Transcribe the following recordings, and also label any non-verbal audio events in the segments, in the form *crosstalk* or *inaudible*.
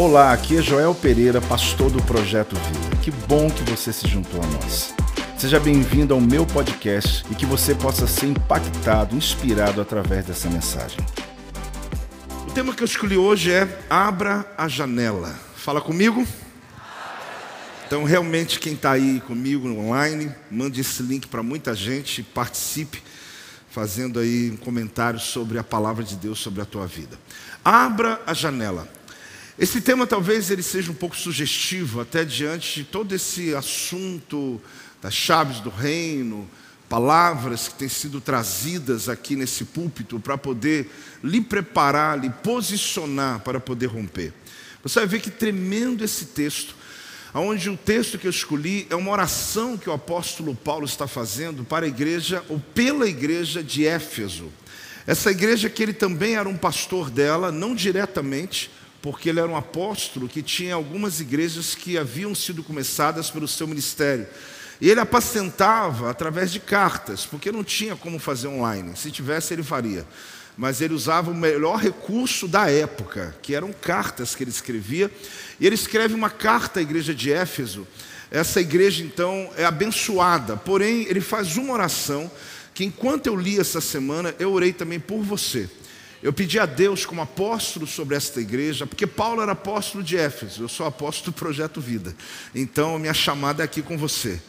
Olá, aqui é Joel Pereira, pastor do Projeto Vida. Que bom que você se juntou a nós. Seja bem-vindo ao meu podcast e que você possa ser impactado, inspirado através dessa mensagem. O tema que eu escolhi hoje é Abra a Janela. Fala comigo. Então, realmente, quem está aí comigo online, mande esse link para muita gente, participe, fazendo aí um comentário sobre a palavra de Deus sobre a tua vida. Abra a janela. Esse tema talvez ele seja um pouco sugestivo, até diante de todo esse assunto das chaves do reino, palavras que têm sido trazidas aqui nesse púlpito para poder lhe preparar, lhe posicionar para poder romper. Você vai ver que tremendo esse texto, onde o texto que eu escolhi é uma oração que o apóstolo Paulo está fazendo para a igreja ou pela igreja de Éfeso. Essa igreja que ele também era um pastor dela, não diretamente, porque ele era um apóstolo que tinha algumas igrejas que haviam sido começadas pelo seu ministério. E ele apacentava através de cartas, porque não tinha como fazer online. Se tivesse, ele faria. Mas ele usava o melhor recurso da época, que eram cartas que ele escrevia. E ele escreve uma carta à igreja de Éfeso. Essa igreja, então, é abençoada. Porém, ele faz uma oração que, enquanto eu li essa semana, eu orei também por você. Eu pedi a Deus como apóstolo sobre esta igreja, porque Paulo era apóstolo de Éfeso, eu sou apóstolo do Projeto Vida. Então, minha chamada é aqui com você.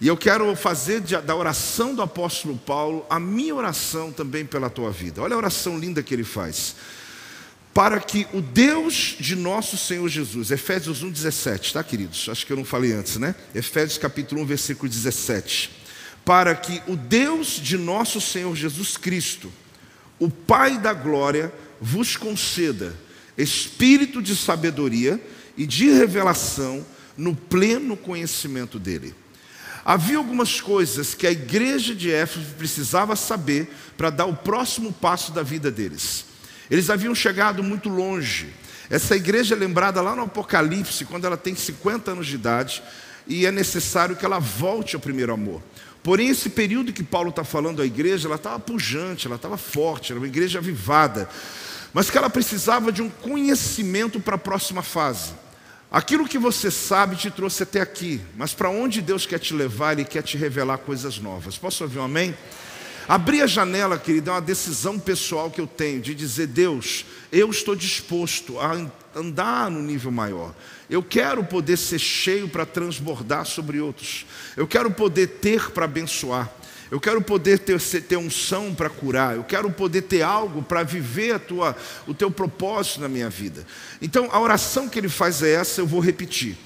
E eu quero fazer da oração do apóstolo Paulo a minha oração também pela tua vida. Olha a oração linda que ele faz. Para que o Deus de nosso Senhor Jesus, Efésios 1,17, tá, queridos? Acho que eu não falei antes, né? Efésios capítulo 1, versículo 17. Para que o Deus de nosso Senhor Jesus Cristo, o Pai da glória vos conceda espírito de sabedoria e de revelação no pleno conhecimento dele. Havia algumas coisas que a igreja de Éfeso precisava saber para dar o próximo passo da vida deles. Eles haviam chegado muito longe. Essa igreja é lembrada lá no Apocalipse, quando ela tem 50 anos de idade, e é necessário que ela volte ao primeiro amor. Porém, esse período que Paulo está falando à igreja, ela estava pujante, ela estava forte, era uma igreja avivada, mas que ela precisava de um conhecimento para a próxima fase. Aquilo que você sabe te trouxe até aqui, mas para onde Deus quer te levar, Ele quer te revelar coisas novas. Posso ouvir um amém? Abrir a janela, querido, é uma decisão pessoal que eu tenho de dizer: Deus, eu estou disposto a andar no nível maior. Eu quero poder ser cheio para transbordar sobre outros. Eu quero poder ter para abençoar. Eu quero poder ter, ter unção para curar. Eu quero poder ter algo para viver a tua, o teu propósito na minha vida. Então, a oração que ele faz é essa, eu vou repetir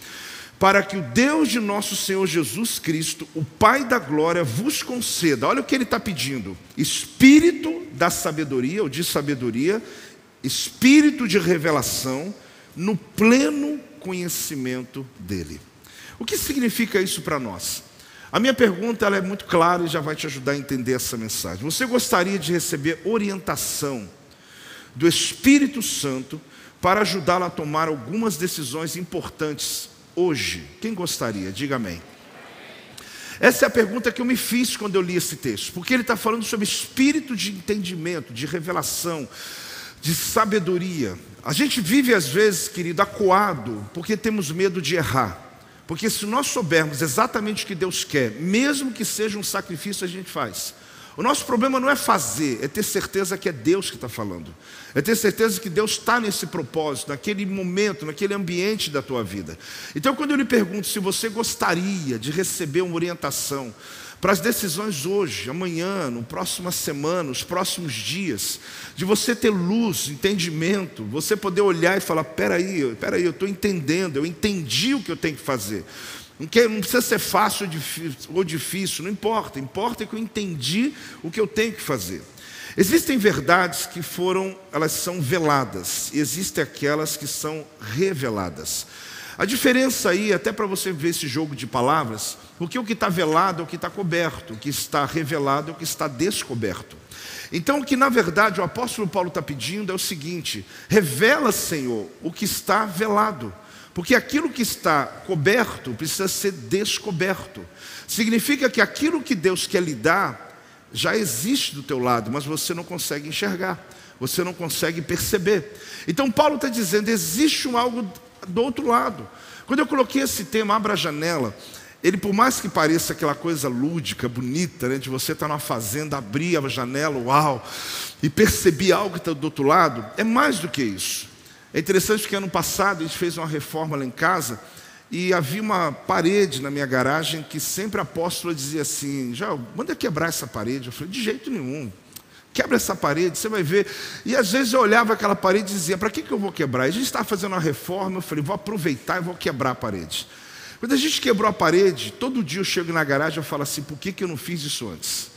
para que o Deus de nosso Senhor Jesus Cristo, o Pai da glória, vos conceda. Olha o que ele está pedindo: espírito da sabedoria, ou de sabedoria, espírito de revelação, no pleno conhecimento dele. O que significa isso para nós? A minha pergunta ela é muito clara e já vai te ajudar a entender essa mensagem. Você gostaria de receber orientação do Espírito Santo para ajudá-lo a tomar algumas decisões importantes hoje? Quem gostaria? Diga amém. Essa é a pergunta que eu me fiz quando eu li esse texto, porque ele está falando sobre espírito de entendimento, de revelação, de sabedoria. A gente vive às vezes, querido, acuado, porque temos medo de errar. Porque se nós soubermos exatamente o que Deus quer, mesmo que seja um sacrifício, a gente faz. O nosso problema não é fazer, é ter certeza que é Deus que está falando. É ter certeza que Deus está nesse propósito, naquele momento, naquele ambiente da tua vida. Então, quando eu lhe pergunto se você gostaria de receber uma orientação para as decisões hoje, amanhã, no próxima semana, nos próximos dias, de você ter luz, entendimento, você poder olhar e falar: peraí, peraí, eu estou entendendo, eu entendi o que eu tenho que fazer. Não, precisa ser fácil ou difícil, não importa. Importa que eu entendi o que eu tenho que fazer. Existem verdades que foram, elas são veladas, e existem aquelas que são reveladas. A diferença aí, até para você ver esse jogo de palavras, porque o que está velado é o que está coberto, o que está revelado é o que está descoberto. Então, o que na verdade o apóstolo Paulo está pedindo é o seguinte: revela, Senhor, o que está velado. Porque aquilo que está coberto precisa ser descoberto. Significa que aquilo que Deus quer lhe dar já existe do teu lado, mas você não consegue enxergar. você não consegue perceber. Então, Paulo está dizendo: existe um algo do outro lado. Quando eu coloquei esse tema, abra a janela, ele, por mais que pareça aquela coisa lúdica, bonita, né, de você estar numa fazenda, abrir a janela, uau, e perceber algo que está do outro lado, é mais do que isso. É interessante que ano passado a gente fez uma reforma lá em casa e havia uma parede na minha garagem que sempre a apóstola dizia assim: já manda quebrar essa parede. Eu falei: de jeito nenhum. Quebra essa parede, você vai ver. E às vezes eu olhava aquela parede e dizia: para que, que eu vou quebrar? E a gente estava fazendo uma reforma, eu falei: vou aproveitar e vou quebrar a parede. Quando a gente quebrou a parede, todo dia eu chego na garagem e falo assim: por que, que eu não fiz isso antes?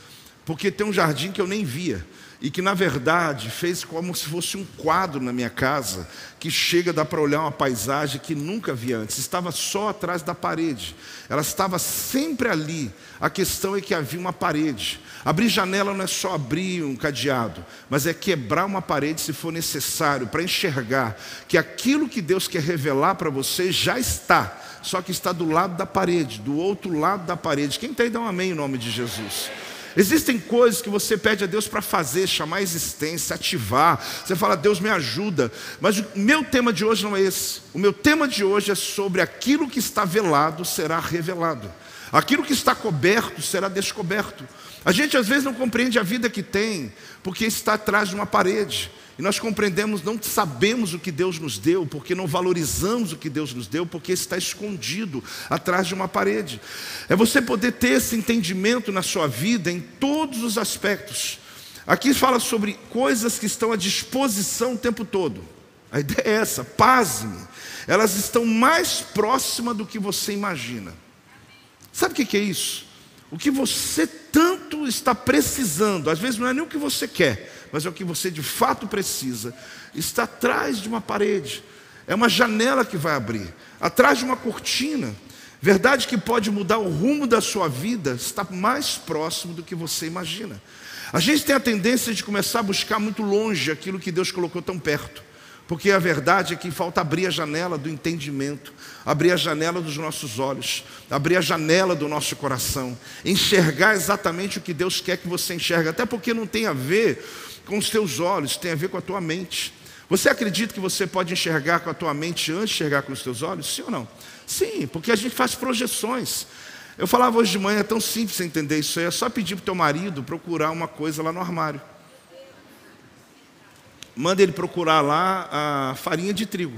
Porque tem um jardim que eu nem via e que na verdade fez como se fosse um quadro na minha casa, que chega dá para olhar uma paisagem que nunca vi antes, estava só atrás da parede. Ela estava sempre ali. A questão é que havia uma parede. Abrir janela não é só abrir um cadeado, mas é quebrar uma parede se for necessário para enxergar que aquilo que Deus quer revelar para você já está, só que está do lado da parede, do outro lado da parede. Quem tem aí dá um amém em nome de Jesus. Existem coisas que você pede a Deus para fazer, chamar a existência, ativar. Você fala, Deus me ajuda. Mas o meu tema de hoje não é esse. O meu tema de hoje é sobre aquilo que está velado será revelado. Aquilo que está coberto será descoberto. A gente às vezes não compreende a vida que tem, porque está atrás de uma parede. E nós compreendemos, não sabemos o que Deus nos deu, porque não valorizamos o que Deus nos deu, porque está escondido atrás de uma parede. É você poder ter esse entendimento na sua vida em todos os aspectos. Aqui fala sobre coisas que estão à disposição o tempo todo. A ideia é essa, pasme. Elas estão mais próximas do que você imagina. Sabe o que é isso? O que você tanto está precisando, às vezes não é nem o que você quer, mas é o que você de fato precisa, está atrás de uma parede, é uma janela que vai abrir, atrás de uma cortina. Verdade que pode mudar o rumo da sua vida, está mais próximo do que você imagina. A gente tem a tendência de começar a buscar muito longe aquilo que Deus colocou tão perto. Porque a verdade é que falta abrir a janela do entendimento, abrir a janela dos nossos olhos, abrir a janela do nosso coração, enxergar exatamente o que Deus quer que você enxergue, até porque não tem a ver com os teus olhos, tem a ver com a tua mente. Você acredita que você pode enxergar com a tua mente antes de enxergar com os teus olhos? Sim ou não? Sim, porque a gente faz projeções. Eu falava hoje de manhã, é tão simples entender isso aí, é só pedir para o teu marido procurar uma coisa lá no armário manda ele procurar lá a farinha de trigo.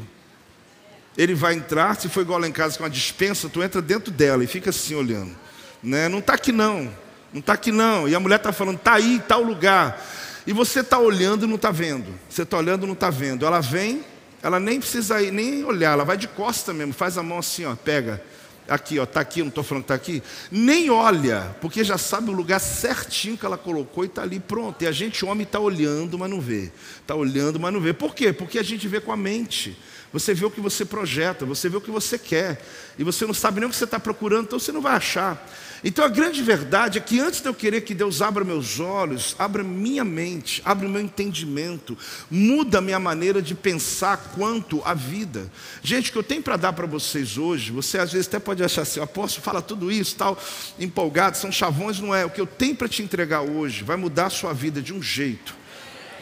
Ele vai entrar, se for igual lá em casa com a dispensa, tu entra dentro dela e fica assim olhando. Né? Não está aqui não, não está aqui não. E a mulher está falando, está aí, tal lugar. E você está olhando e não está vendo. Você está olhando e não está vendo. Ela vem, ela nem precisa ir, nem olhar, ela vai de costa mesmo, faz a mão assim, ó, pega aqui, ó, tá aqui, não estou falando que está aqui, nem olha, porque já sabe o lugar certinho que ela colocou e está ali pronto. E a gente, homem, está olhando, mas não vê. Está olhando, mas não vê. Por quê? Porque a gente vê com a mente. Você vê o que você projeta, você vê o que você quer, e você não sabe nem o que você está procurando, então você não vai achar. Então a grande verdade é que antes de eu querer que Deus abra meus olhos, abra minha mente, abra o meu entendimento, muda minha maneira de pensar quanto à vida. Gente, o que eu tenho para dar para vocês hoje, você às vezes até pode achar assim, o apóstolo fala tudo isso, tal, empolgado, são chavões, não é. O que eu tenho para te entregar hoje vai mudar a sua vida de um jeito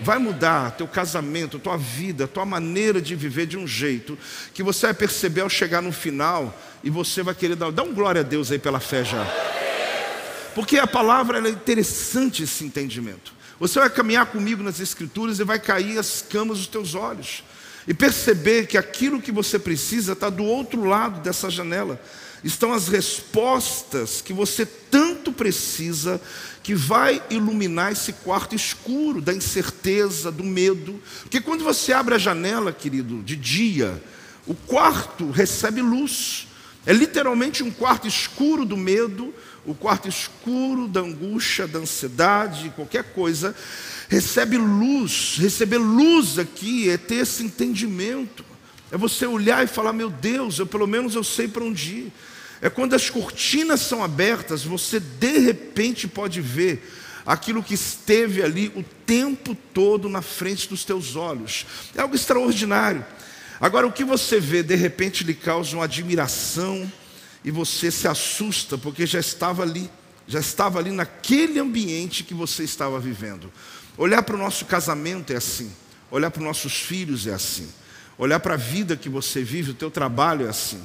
vai mudar teu casamento, tua vida, tua maneira de viver de um jeito que você vai perceber ao chegar no final e você vai querer dar, dá um glória a Deus aí pela fé já. Porque a palavra é interessante esse entendimento. Você vai caminhar comigo nas escrituras e vai cair as camas dos teus olhos e perceber que aquilo que você precisa está do outro lado dessa janela. Estão as respostas que você tanto precisa, que vai iluminar esse quarto escuro da incerteza, do medo. Porque quando você abre a janela, querido, de dia, o quarto recebe luz. É literalmente um quarto escuro do medo, o quarto escuro da angústia, da ansiedade, qualquer coisa. Recebe luz. Receber luz aqui é ter esse entendimento. É você olhar e falar: Meu Deus, eu pelo menos eu sei para onde ir. É quando as cortinas são abertas, você de repente pode ver aquilo que esteve ali o tempo todo na frente dos teus olhos. É algo extraordinário. Agora, o que você vê, de repente, lhe causa uma admiração e você se assusta, porque já estava ali, já estava ali naquele ambiente que você estava vivendo. Olhar para o nosso casamento é assim. Olhar para os nossos filhos é assim. Olhar para a vida que você vive, o teu trabalho é assim.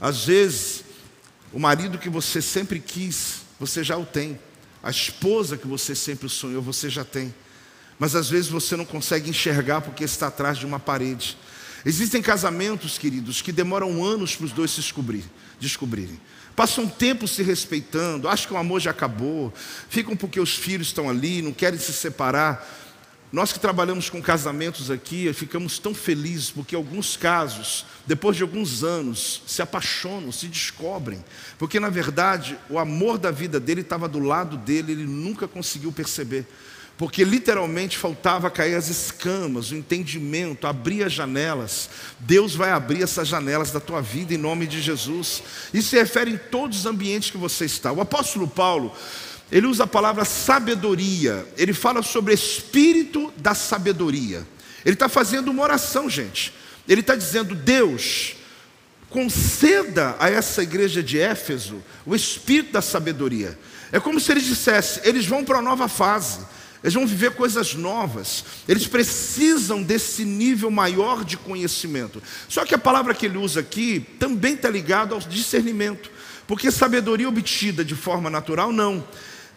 Às vezes, o marido que você sempre quis, você já o tem. A esposa que você sempre sonhou, você já tem. Mas às vezes você não consegue enxergar porque está atrás de uma parede. Existem casamentos, queridos, que demoram anos para os dois se descobrir, descobrirem. Passam um tempo se respeitando, acham que o amor já acabou, ficam porque os filhos estão ali, não querem se separar. Nós que trabalhamos com casamentos aqui, ficamos tão felizes porque alguns casos, depois de alguns anos, se apaixonam, se descobrem, porque na verdade o amor da vida dele estava do lado dele, ele nunca conseguiu perceber, porque literalmente faltava cair as escamas, o entendimento, abrir as janelas. Deus vai abrir essas janelas da tua vida em nome de Jesus. Isso se refere em todos os ambientes que você está. O apóstolo Paulo ele usa a palavra sabedoria, ele fala sobre espírito da sabedoria. Ele está fazendo uma oração, gente. Ele está dizendo: Deus, conceda a essa igreja de Éfeso o espírito da sabedoria. É como se ele dissesse: eles vão para uma nova fase, eles vão viver coisas novas, eles precisam desse nível maior de conhecimento. Só que a palavra que ele usa aqui também está ligada ao discernimento, porque sabedoria obtida de forma natural, não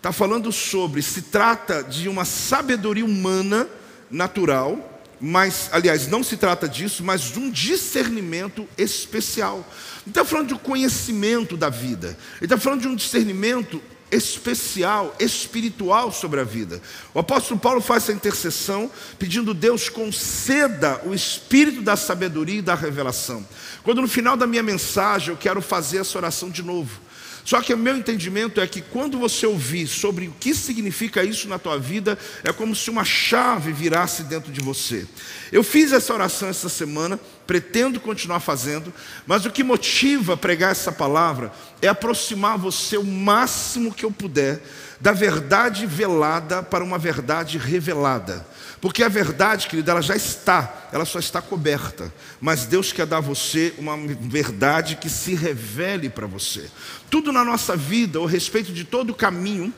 está falando sobre, se trata de uma sabedoria humana natural, mas, aliás, não se trata disso, mas de um discernimento especial. Ele está falando de um conhecimento da vida, ele está falando de um discernimento especial, espiritual sobre a vida. O apóstolo Paulo faz essa intercessão, pedindo Deus conceda o espírito da sabedoria e da revelação. Quando no final da minha mensagem eu quero fazer essa oração de novo. Só que o meu entendimento é que quando você ouvir sobre o que significa isso na tua vida, é como se uma chave virasse dentro de você. Eu fiz essa oração essa semana, pretendo continuar fazendo, mas o que motiva pregar essa palavra é aproximar você o máximo que eu puder da verdade velada para uma verdade revelada. Porque a verdade, querida, ela já está, ela só está coberta. Mas Deus quer dar a você uma verdade que se revele para você. Tudo na nossa vida, a respeito de todo o caminho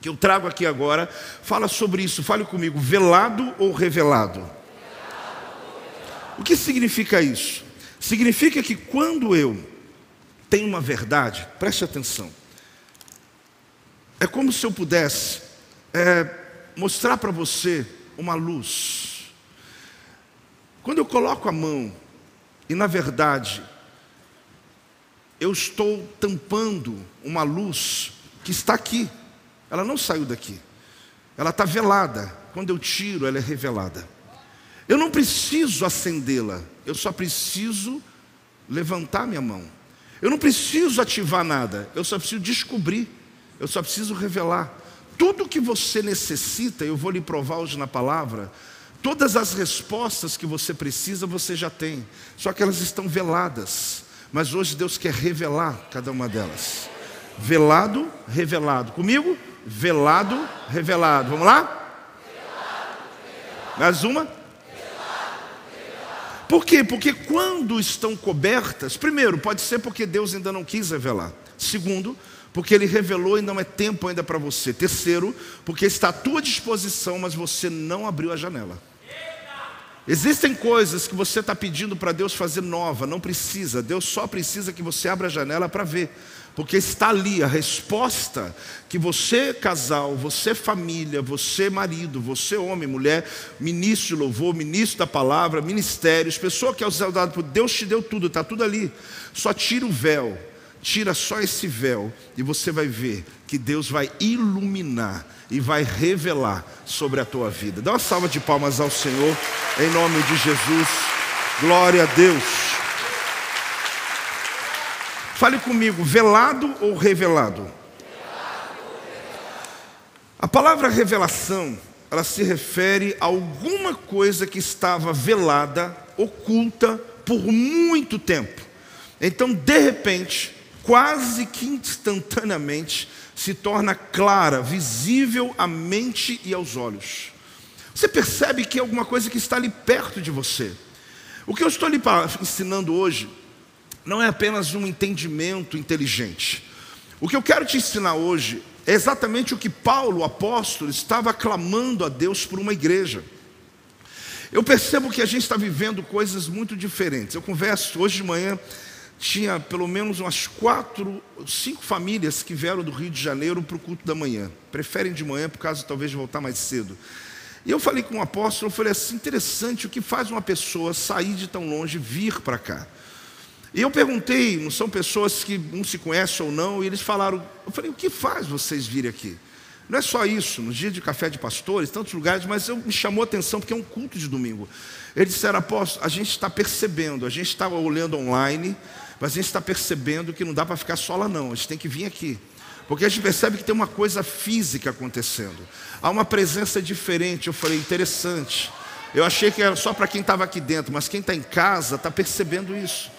que eu trago aqui agora, fala sobre isso. Fale comigo, velado ou revelado? O que significa isso? Significa que quando eu tenho uma verdade, preste atenção, é como se eu pudesse é, mostrar para você uma luz. Quando eu coloco a mão e na verdade eu estou tampando uma luz que está aqui, ela não saiu daqui, ela está velada. Quando eu tiro, ela é revelada. Eu não preciso acendê-la, eu só preciso levantar minha mão. Eu não preciso ativar nada, eu só preciso descobrir, eu só preciso revelar. Tudo que você necessita, eu vou lhe provar hoje na palavra, todas as respostas que você precisa, você já tem, só que elas estão veladas. Mas hoje Deus quer revelar cada uma delas. Velado, revelado. Comigo? Velado, revelado. Vamos lá? Mais uma? Por quê? Porque quando estão cobertas, primeiro, pode ser porque Deus ainda não quis revelar. Segundo, porque ele revelou e não é tempo ainda para você. Terceiro, porque está à tua disposição, mas você não abriu a janela. Existem coisas que você está pedindo para Deus fazer nova, não precisa. Deus só precisa que você abra a janela para ver, porque está ali a resposta que você, casal, você, família, você, marido, você, homem, mulher, ministro de louvor, ministro da palavra, ministérios, pessoa que é usada por Deus te deu tudo, está tudo ali. Só tira o véu Tira só esse véu e você vai ver que Deus vai iluminar e vai revelar sobre a tua vida. Dá uma salva de palmas ao Senhor, em nome de Jesus. Glória a Deus. Fale comigo, velado ou revelado? A palavra revelação, ela se refere a alguma coisa que estava velada, oculta por muito tempo. Então, de repente, quase que instantaneamente se torna clara, visível à mente e aos olhos. Você percebe que é alguma coisa que está ali perto de você. O que eu estou lhe ensinando hoje não é apenas um entendimento inteligente. O que eu quero te ensinar hoje é exatamente o que Paulo, o apóstolo, estava clamando a Deus por uma igreja. Eu percebo que a gente está vivendo coisas muito diferentes. Eu converso, hoje de manhã, tinha pelo menos umas quatro, cinco famílias que vieram do Rio de Janeiro para o culto da manhã. Preferem de manhã por causa talvez de voltar mais cedo. E eu falei com um apóstolo, eu falei assim, interessante, o que faz uma pessoa sair de tão longe vir para cá? E eu perguntei, são pessoas que não se conhecem ou não, e eles falaram, eu falei, o que faz vocês virem aqui? Não é só isso, no dia de café de pastores, tantos lugares, mas eu, me chamou a atenção porque é um culto de domingo. Eles disseram, apóstolo, a gente está percebendo, a gente está olhando online, mas a gente está percebendo que não dá para ficar só lá não, a gente tem que vir aqui. Porque a gente percebe que tem uma coisa física acontecendo. Há uma presença diferente. Eu falei, interessante. Eu achei que era só para quem estava aqui dentro, mas quem está em casa está percebendo isso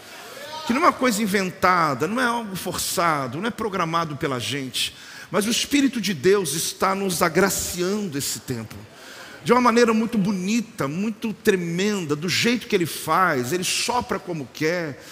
que não é uma coisa inventada, não é algo forçado, não é programado pela gente, mas o Espírito de Deus está nos agraciando esse tempo. De uma maneira muito bonita, muito tremenda, do jeito que Ele faz, Ele sopra como quer.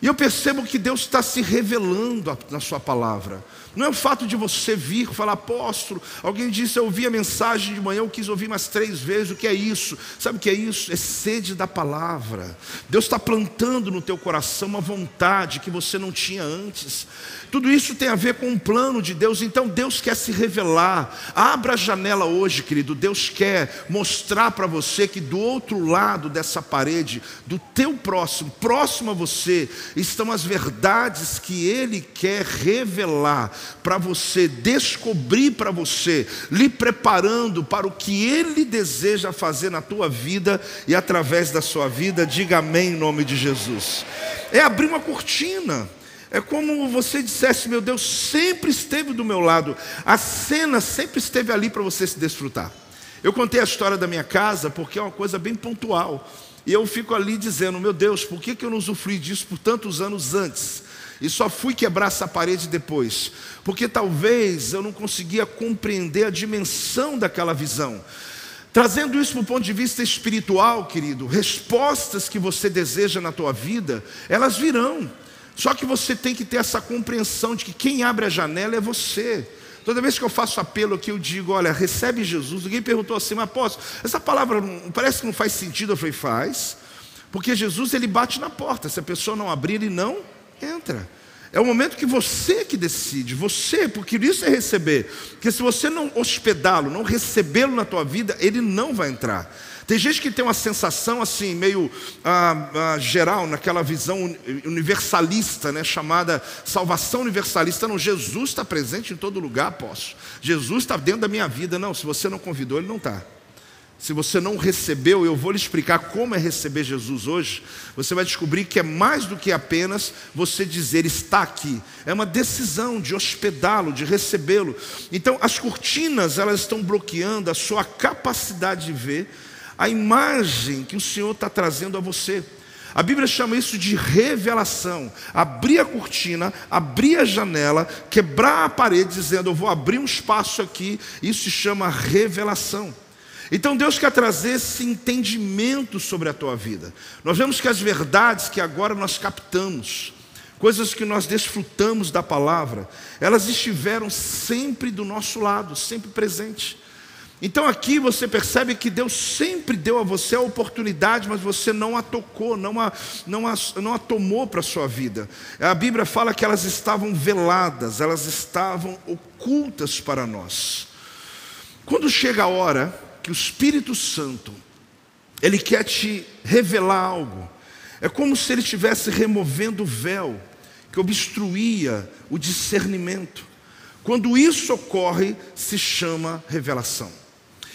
E eu percebo que Deus está se revelando na Sua palavra. Não é o fato de você vir falar, apóstolo. Alguém disse, eu ouvi a mensagem de manhã, eu quis ouvir mais três vezes. O que é isso? Sabe o que é isso? É sede da palavra. Deus está plantando no teu coração uma vontade que você não tinha antes. Tudo isso tem a ver com um plano de Deus, então Deus quer se revelar. Abra a janela hoje, querido. Deus quer mostrar para você que do outro lado dessa parede, do teu próximo, próximo a você, estão as verdades que Ele quer revelar para você, descobrir para você, lhe preparando para o que Ele deseja fazer na tua vida e através da sua vida. Diga amém em nome de Jesus. É abrir uma cortina. É como você dissesse, meu Deus, sempre esteve do meu lado. A cena sempre esteve ali para você se desfrutar. Eu contei a história da minha casa porque é uma coisa bem pontual. E eu fico ali dizendo, meu Deus, por que, que eu não usufruí disso por tantos anos antes? E só fui quebrar essa parede depois. Porque talvez eu não conseguia compreender a dimensão daquela visão. Trazendo isso para o ponto de vista espiritual, querido, respostas que você deseja na tua vida, elas virão. Só que você tem que ter essa compreensão de que quem abre a janela é você. Toda vez que eu faço apelo aqui, eu digo: olha, recebe Jesus. Ninguém perguntou assim, mas posso? Essa palavra não, parece que não faz sentido. Eu falei: faz. Porque Jesus ele bate na porta. Se a pessoa não abrir, ele não entra. É o momento que você que decide, você, porque isso é receber. Porque se você não hospedá-lo, não recebê-lo na tua vida, ele não vai entrar. Tem gente que tem uma sensação assim, meio ah, ah, geral, naquela visão universalista, né, chamada salvação universalista. Não, Jesus está presente em todo lugar, posso. Jesus está dentro da minha vida. Não, se você não convidou, ele não está. Se você não recebeu, eu vou lhe explicar como é receber Jesus hoje. Você vai descobrir que é mais do que apenas você dizer está aqui. É uma decisão de hospedá-lo, de recebê-lo. Então, as cortinas elas estão bloqueando a sua capacidade de ver a imagem que o Senhor está trazendo a você. A Bíblia chama isso de revelação. Abrir a cortina, abrir a janela, quebrar a parede, dizendo: Eu vou abrir um espaço aqui. Isso se chama revelação. Então Deus quer trazer esse entendimento sobre a tua vida. Nós vemos que as verdades que agora nós captamos, coisas que nós desfrutamos da palavra, elas estiveram sempre do nosso lado, sempre presentes. Então aqui você percebe que Deus sempre deu a você a oportunidade, mas você não a tocou, não a, não a, não a tomou para a sua vida. A Bíblia fala que elas estavam veladas, elas estavam ocultas para nós. Quando chega a hora que o Espírito Santo, ele quer te revelar algo, é como se ele estivesse removendo o véu que obstruía o discernimento. Quando isso ocorre, se chama revelação.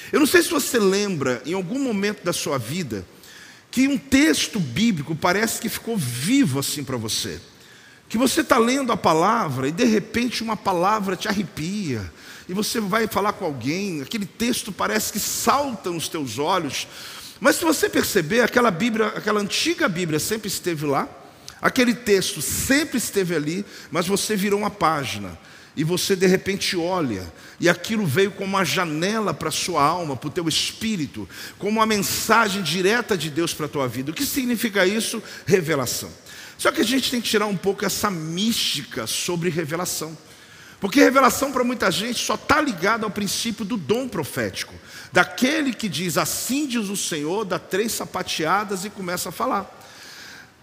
Eu não sei se você lembra, em algum momento da sua vida, que um texto bíblico parece que ficou vivo assim para você. Que você está lendo a palavra e de repente uma palavra te arrepia, e você vai falar com alguém, aquele texto parece que salta nos teus olhos. Mas se você perceber, aquela Bíblia, aquela antiga Bíblia sempre esteve lá, aquele texto sempre esteve ali, mas você virou uma página e você de repente olha, e aquilo veio como uma janela para a sua alma, para o teu espírito, como uma mensagem direta de Deus para a tua vida. O que significa isso? Revelação. Só que a gente tem que tirar um pouco essa mística sobre revelação. Porque revelação para muita gente só está ligada ao princípio do dom profético, daquele que diz assim diz o Senhor, dá três sapateadas e começa a falar.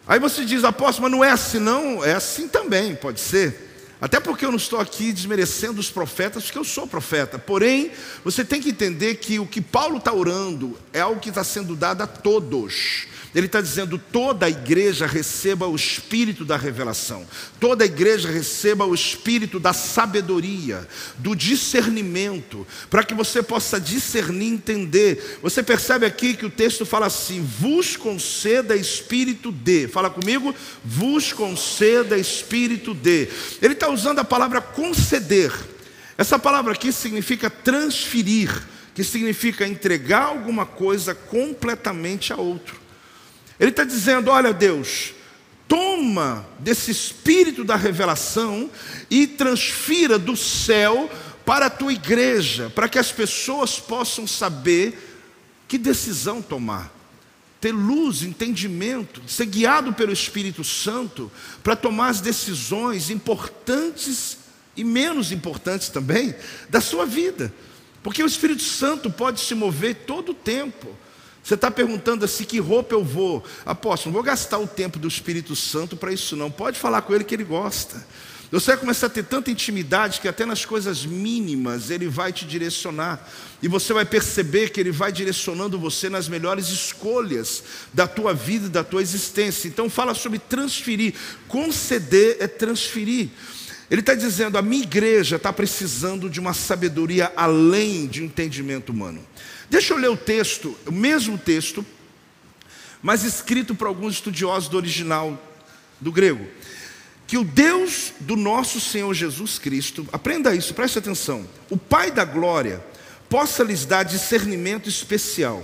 Aí você diz, apóstolo, mas não é assim não? É assim também, pode ser. Até porque eu não estou aqui desmerecendo os profetas, porque eu sou profeta. Porém, você tem que entender que o que Paulo está orando é algo que está sendo dado a todos. Ele está dizendo: toda a igreja receba o espírito da revelação, toda a igreja receba o espírito da sabedoria, do discernimento, para que você possa discernir entender. Você percebe aqui que o texto fala assim: vos conceda espírito de, fala comigo, vos conceda espírito de. Ele está usando a palavra conceder, essa palavra aqui significa transferir, que significa entregar alguma coisa completamente a outro. Ele está dizendo: olha, Deus, toma desse espírito da revelação e transfira do céu para a tua igreja, para que as pessoas possam saber que decisão tomar. Ter luz, entendimento, ser guiado pelo Espírito Santo para tomar as decisões importantes e menos importantes também da sua vida. Porque o Espírito Santo pode se mover todo o tempo. Você está perguntando assim: que roupa eu vou? Apóstolo, não vou gastar o tempo do Espírito Santo para isso, não. Pode falar com ele que ele gosta. Você vai começar a ter tanta intimidade que até nas coisas mínimas ele vai te direcionar. E você vai perceber que ele vai direcionando você nas melhores escolhas da tua vida e da tua existência. Então fala sobre transferir. Conceder é transferir. Ele está dizendo: a minha igreja está precisando de uma sabedoria além de um entendimento humano. Deixa eu ler o texto, o mesmo texto, mas escrito por alguns estudiosos do original do grego. Que o Deus do nosso Senhor Jesus Cristo, aprenda isso, preste atenção. O Pai da glória possa lhes dar discernimento especial.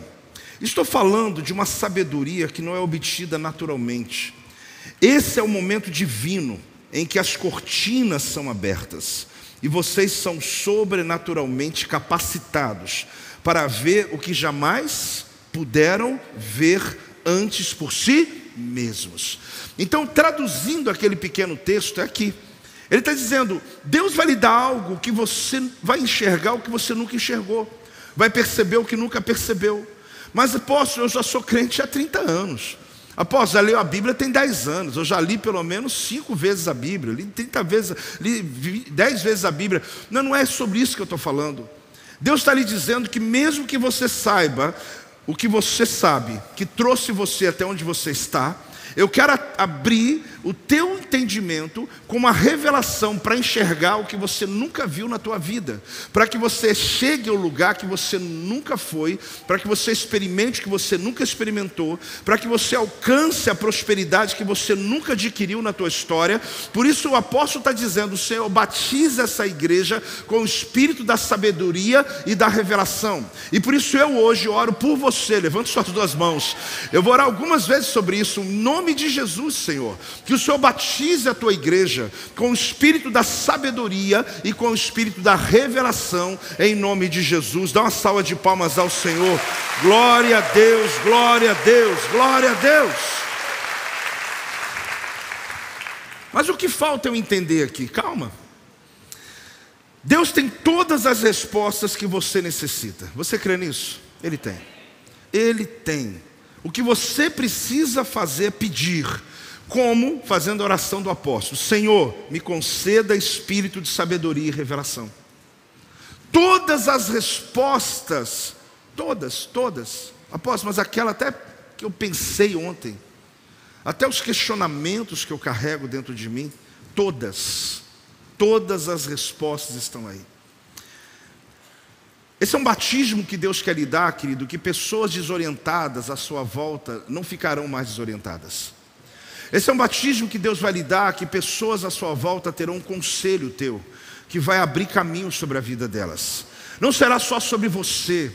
Estou falando de uma sabedoria que não é obtida naturalmente. Esse é o momento divino em que as cortinas são abertas e vocês são sobrenaturalmente capacitados para ver o que jamais puderam ver antes por si mesmos. Então, traduzindo aquele pequeno texto, é aqui. Ele está dizendo: Deus vai lhe dar algo que você vai enxergar o que você nunca enxergou, vai perceber o que nunca percebeu. Mas, apóstolo, eu já sou crente há 30 anos. Apóstolo, já leu a Bíblia tem 10 anos. Eu já li pelo menos 5 vezes a Bíblia, li 30 vezes, li 10 vezes a Bíblia. Não, não é sobre isso que eu estou falando. Deus está lhe dizendo que, mesmo que você saiba o que você sabe, que trouxe você até onde você está, eu quero abrir o teu entendimento com uma revelação para enxergar o que você nunca viu na tua vida, para que você chegue ao lugar que você nunca foi, para que você experimente o que você nunca experimentou, para que você alcance a prosperidade que você nunca adquiriu na tua história. Por isso o apóstolo está dizendo: Senhor, batiza essa igreja com o espírito da sabedoria e da revelação. E por isso eu hoje oro por você. Levante suas duas mãos. Eu vou orar algumas vezes sobre isso, em nome de Jesus, Senhor. Que que o Senhor batize a tua igreja com o espírito da sabedoria e com o espírito da revelação, em nome de Jesus. Dá uma salva de palmas ao Senhor. Glória a Deus, glória a Deus, glória a Deus. Mas o que falta eu entender aqui? Calma. Deus tem todas as respostas que você necessita. Você crê nisso? Ele tem. Ele tem. O que você precisa fazer é pedir como? Fazendo a oração do apóstolo: Senhor, me conceda espírito de sabedoria e revelação. Todas as respostas, todas, todas, apóstolo, mas aquela até que eu pensei ontem, até os questionamentos que eu carrego dentro de mim, todas, todas as respostas estão aí. Esse é um batismo que Deus quer lhe dar, querido, que pessoas desorientadas à sua volta não ficarão mais desorientadas. Esse é um batismo que Deus vai lhe dar, que pessoas à sua volta terão um conselho teu, que vai abrir caminho sobre a vida delas. Não será só sobre você,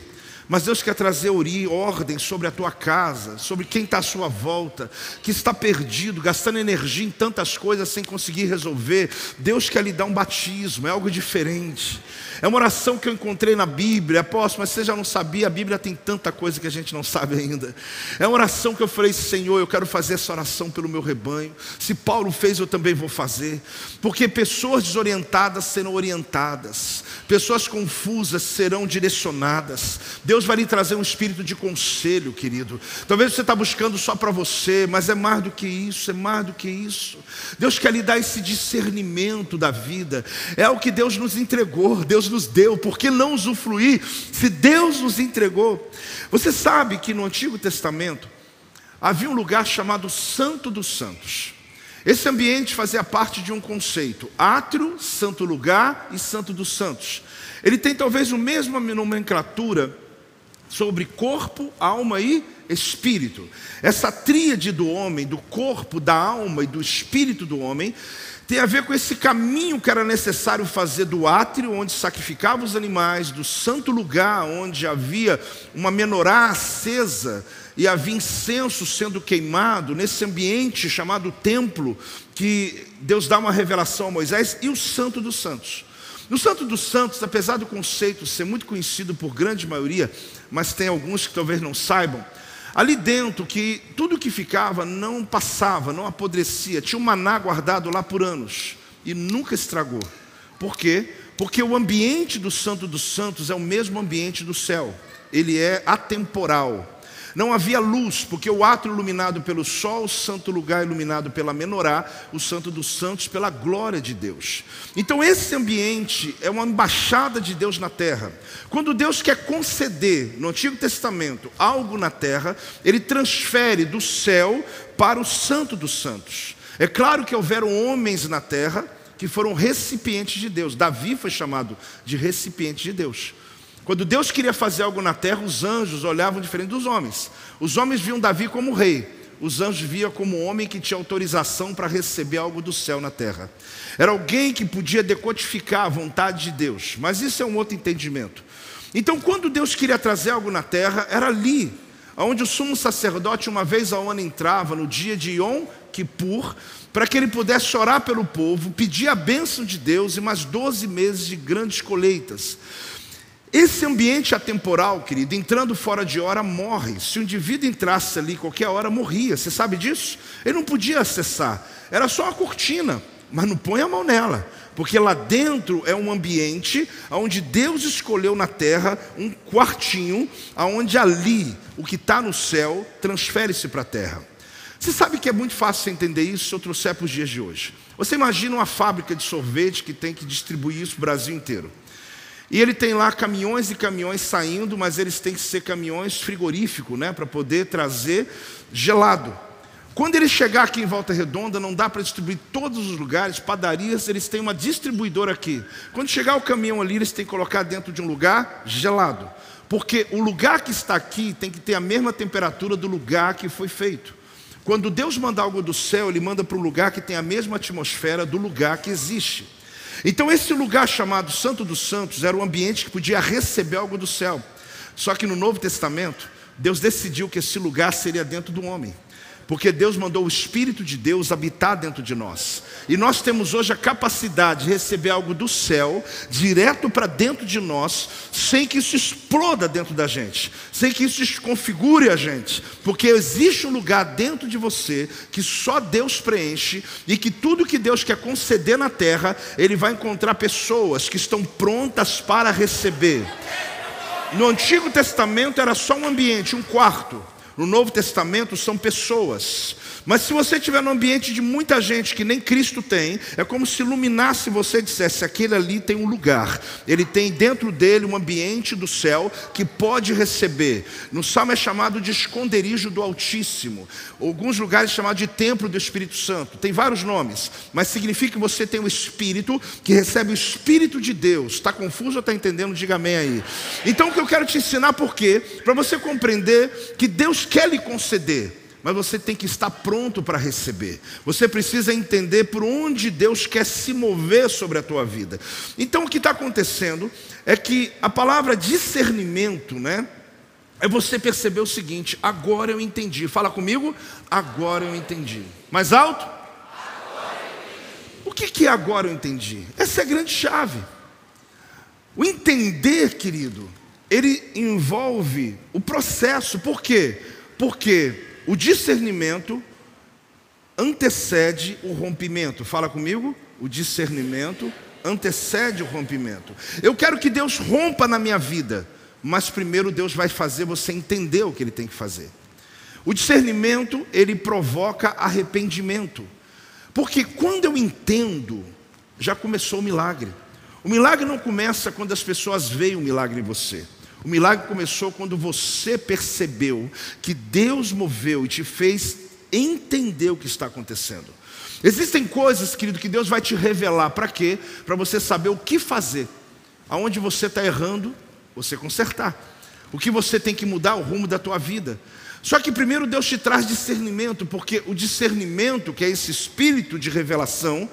Mas Deus quer trazer ordem sobre a tua casa, sobre quem está à sua volta, que está perdido, gastando energia em tantas coisas sem conseguir resolver. Deus quer lhe dar um batismo, é algo diferente. É uma oração que eu encontrei na Bíblia, apóstolo, mas você já não sabia, a Bíblia tem tanta coisa que a gente não sabe ainda. É uma oração que eu falei, Senhor, eu quero fazer essa oração pelo meu rebanho. Se Paulo fez, eu também vou fazer. Porque pessoas desorientadas serão orientadas, pessoas confusas serão direcionadas. Deus vai lhe trazer um espírito de conselho, querido. Talvez você está buscando só para você, mas é mais do que isso, é mais do que isso. Deus quer lhe dar esse discernimento da vida. É o que Deus nos entregou. Deus nos deu, por que não usufruir se Deus nos entregou? Você sabe que no Antigo Testamento havia um lugar chamado Santo dos Santos. Esse ambiente fazia parte de um conceito: átrio, santo lugar e santo dos santos. Ele tem talvez a mesma nomenclatura sobre corpo, alma e espírito. Essa tríade do homem, do corpo, da alma e do espírito do homem, tem a ver com esse caminho que era necessário fazer do átrio, onde sacrificava os animais, do santo lugar, onde havia uma menorá acesa e havia incenso sendo queimado, nesse ambiente chamado templo, que Deus dá uma revelação a Moisés, e o santo dos santos. No Santo dos Santos, apesar do conceito ser muito conhecido por grande maioria, mas tem alguns que talvez não saibam, Ali dentro, que tudo que ficava não passava, não apodrecia, tinha um maná guardado lá por anos e nunca estragou. Por quê? Porque o ambiente do Santo dos Santos é o mesmo ambiente do céu, ele é atemporal. Não havia luz, porque o ato iluminado pelo sol, o santo lugar iluminado pela menorá, o santo dos santos pela glória de Deus. Então esse ambiente é uma embaixada de Deus na terra. Quando Deus quer conceder no Antigo Testamento algo na terra, ele transfere do céu para o santo dos santos. É claro que houveram homens na terra que foram recipientes de Deus. Davi foi chamado de recipiente de Deus. Quando Deus queria fazer algo na terra, os anjos olhavam diferente dos homens. Os homens viam Davi como rei, os anjos viam como homem que tinha autorização para receber algo do céu na terra. Era alguém que podia decodificar a vontade de Deus, mas isso é um outro entendimento. Então, quando Deus queria trazer algo na terra, era ali, onde o sumo sacerdote, uma vez ao ano, entrava, no dia de Yom Kippur, para que ele pudesse orar pelo povo, pedir a bênção de Deus e mais 12 meses de grandes colheitas. Esse ambiente atemporal, querido, entrando fora de hora, morre. Se o indivíduo entrasse ali qualquer hora, morria. Você sabe disso? Ele não podia acessar. Era só uma cortina, mas não põe a mão nela. Porque lá dentro é um ambiente onde Deus escolheu na terra um quartinho, onde ali o que está no céu transfere-se para a terra. Você sabe que é muito fácil entender isso se eu trouxer para os dias de hoje. Você imagina uma fábrica de sorvete que tem que distribuir isso para o Brasil inteiro. E ele tem lá caminhões e caminhões saindo, mas eles têm que ser caminhões frigoríficos, né, para poder trazer gelado. Quando ele chegar aqui em Volta Redonda, não dá para distribuir todos os lugares, padarias, eles têm uma distribuidora aqui. Quando chegar o caminhão ali, eles têm que colocar dentro de um lugar gelado. Porque o lugar que está aqui tem que ter a mesma temperatura do lugar que foi feito. Quando Deus manda algo do céu, Ele manda para um lugar que tem a mesma atmosfera do lugar que existe. Então, esse lugar chamado Santo dos Santos era um ambiente que podia receber algo do céu. Só que no Novo Testamento, Deus decidiu que esse lugar seria dentro do homem porque Deus mandou o Espírito de Deus habitar dentro de nós. E nós temos hoje a capacidade de receber algo do céu, direto para dentro de nós, sem que isso exploda dentro da gente, sem que isso desconfigure a gente, porque existe um lugar dentro de você que só Deus preenche e que tudo que Deus quer conceder na terra, Ele vai encontrar pessoas que estão prontas para receber. No Antigo Testamento era só um ambiente, um quarto. No Novo Testamento são pessoas. Mas se você estiver num ambiente de muita gente que nem Cristo tem, é como se iluminasse você e dissesse: aquele ali tem um lugar, ele tem dentro dele um ambiente do céu que pode receber. No Salmo é chamado de esconderijo do Altíssimo, alguns lugares chamado de templo do Espírito Santo, tem vários nomes, mas significa que você tem o Espírito que recebe o Espírito de Deus. Está confuso ou está entendendo? Diga amém aí. Então o que eu quero te ensinar, por quê? Para você compreender que Deus quer lhe conceder, mas você tem que estar pronto para receber. Você precisa entender por onde Deus quer se mover sobre a tua vida. Então o que está acontecendo é que a palavra discernimento, né? é você perceber o seguinte: agora eu entendi. Fala comigo, agora eu entendi. Mais alto? O que, que é agora eu entendi? Essa é a grande chave. O entender, querido, ele envolve o processo. Por quê? Porque o discernimento antecede o rompimento. Fala comigo? O discernimento antecede o rompimento. Eu quero que Deus rompa na minha vida, mas primeiro Deus vai fazer você entender o que ele tem que fazer. O discernimento, ele provoca arrependimento. Porque quando eu entendo, já começou o milagre. O milagre não começa quando as pessoas veem o milagre em você. O milagre começou quando você percebeu que Deus moveu e te fez entender o que está acontecendo. Existem coisas, querido, que Deus vai te revelar. Para quê? Para você saber o que fazer. Aonde você está errando, você consertar. O que você tem que mudar, o rumo da tua vida. Só que primeiro Deus te traz discernimento, porque o discernimento, que é esse espírito de revelação,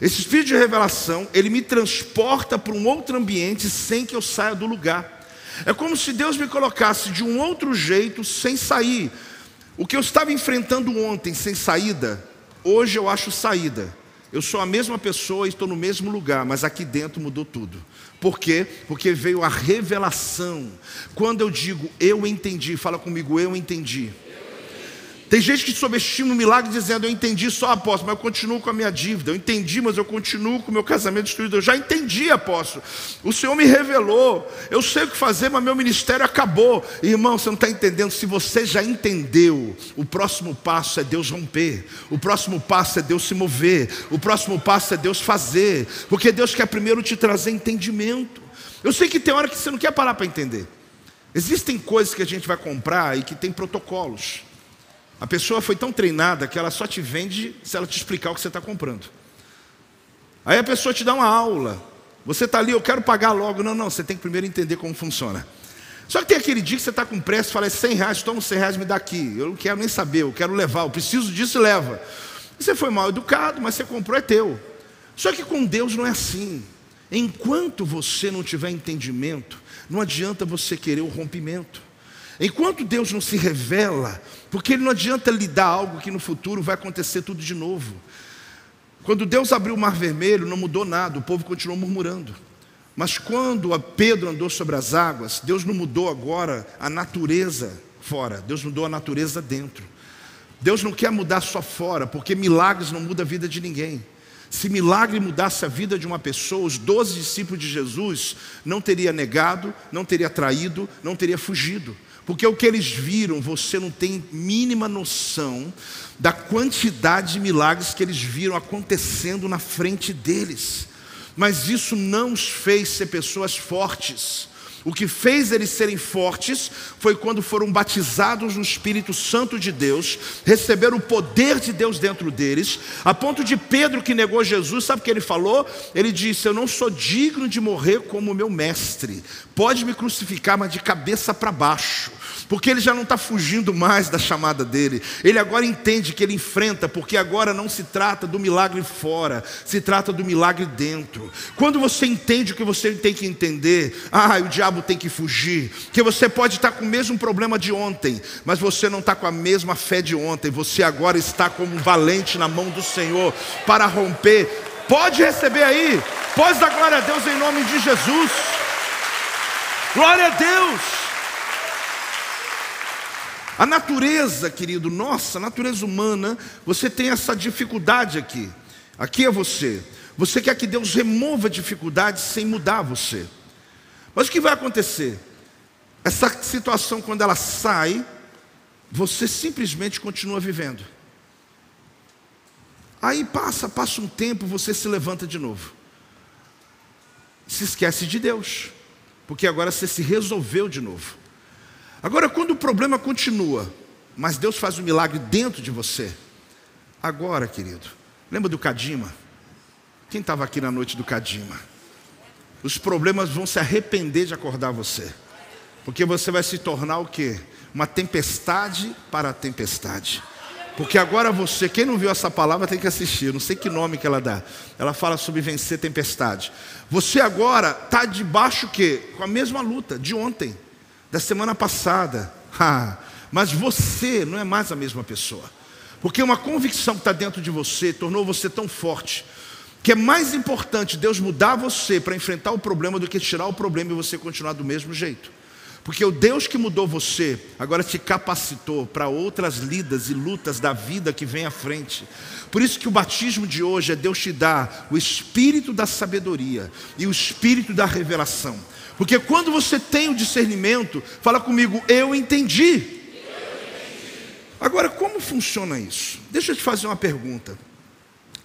esse espírito de revelação, ele me transporta para um outro ambiente sem que eu saia do lugar. É como se Deus me colocasse de um outro jeito, sem sair. O que eu estava enfrentando ontem, sem saída, hoje eu acho saída. Eu sou a mesma pessoa e estou no mesmo lugar, mas aqui dentro mudou tudo. Por quê? Porque veio a revelação. Quando eu digo eu entendi, fala comigo, eu entendi. Tem gente que subestima o milagre dizendo: Eu entendi só, apóstolo, mas eu continuo com a minha dívida. Eu entendi, mas eu continuo com o meu casamento destruído. Eu já entendi, apóstolo. O Senhor me revelou. Eu sei o que fazer, mas meu ministério acabou. Irmão, você não está entendendo. Se você já entendeu, o próximo passo é Deus romper. O próximo passo é Deus se mover. O próximo passo é Deus fazer. Porque Deus quer primeiro te trazer entendimento. Eu sei que tem hora que você não quer parar para entender. Existem coisas que a gente vai comprar e que tem protocolos. A pessoa foi tão treinada que ela só te vende se ela te explicar o que você está comprando. Aí a pessoa te dá uma aula. Você está ali, eu quero pagar logo. Não, não, você tem que primeiro entender como funciona. Só que tem aquele dia que você está com pressa e fala, é 100 reais, toma 100 reais, me dá aqui. Eu não quero nem saber, eu quero levar, eu preciso disso leva. Você foi mal educado, mas você comprou, é teu. Só que com Deus não é assim. Enquanto você não tiver entendimento, não adianta você querer o rompimento. Enquanto Deus não se revela, porque Ele não adianta lhe dar algo que no futuro vai acontecer tudo de novo. Quando Deus abriu o mar vermelho, não mudou nada, o povo continuou murmurando. Mas quando Pedro andou sobre as águas, Deus não mudou agora a natureza fora, Deus mudou a natureza dentro. Deus não quer mudar só fora, porque milagres não mudam a vida de ninguém. Se milagre mudasse a vida de uma pessoa, os doze discípulos de Jesus não teria negado, não teria traído, não teria fugido. Porque o que eles viram, você não tem mínima noção da quantidade de milagres que eles viram acontecendo na frente deles. Mas isso não os fez ser pessoas fortes. O que fez eles serem fortes foi quando foram batizados no Espírito Santo de Deus, receberam o poder de Deus dentro deles, a ponto de Pedro, que negou Jesus, sabe o que ele falou? Ele disse: Eu não sou digno de morrer como meu mestre, pode me crucificar, mas de cabeça para baixo porque ele já não está fugindo mais da chamada dele, ele agora entende que ele enfrenta, porque agora não se trata do milagre fora, se trata do milagre dentro. Quando você entende o que você tem que entender, ah, o diabo tem que fugir, que você pode estar com o mesmo problema de ontem, mas você não está com a mesma fé de ontem, você agora está como um valente na mão do Senhor para romper. Pode receber aí, pode dar glória a Deus em nome de Jesus. Glória a Deus. A natureza, querido, nossa, natureza humana, você tem essa dificuldade aqui. Aqui é você. Você quer que Deus remova dificuldades sem mudar você. Mas o que vai acontecer? Essa situação, quando ela sai, você simplesmente continua vivendo. Aí passa, passa um tempo, você se levanta de novo. Se esquece de Deus, porque agora você se resolveu de novo. Agora, quando o problema continua, mas Deus faz um milagre dentro de você, agora, querido, lembra do Cadima? Quem estava aqui na noite do Cadima? Os problemas vão se arrepender de acordar você, porque você vai se tornar o quê? Uma tempestade para a tempestade. Porque agora você, quem não viu essa palavra tem que assistir, não sei que nome que ela dá. Ela fala sobre vencer tempestade. Você agora está debaixo que com a mesma luta de ontem. Da semana passada. Mas você não é mais a mesma pessoa. Porque uma convicção que está dentro de você tornou você tão forte que é mais importante Deus mudar você para enfrentar o problema do que tirar o problema e você continuar do mesmo jeito. Porque o Deus que mudou você, agora te capacitou para outras lidas e lutas da vida que vem à frente. Por isso que o batismo de hoje é Deus te dar o espírito da sabedoria e o espírito da revelação. Porque quando você tem o discernimento, fala comigo, eu entendi. Agora, como funciona isso? Deixa eu te fazer uma pergunta.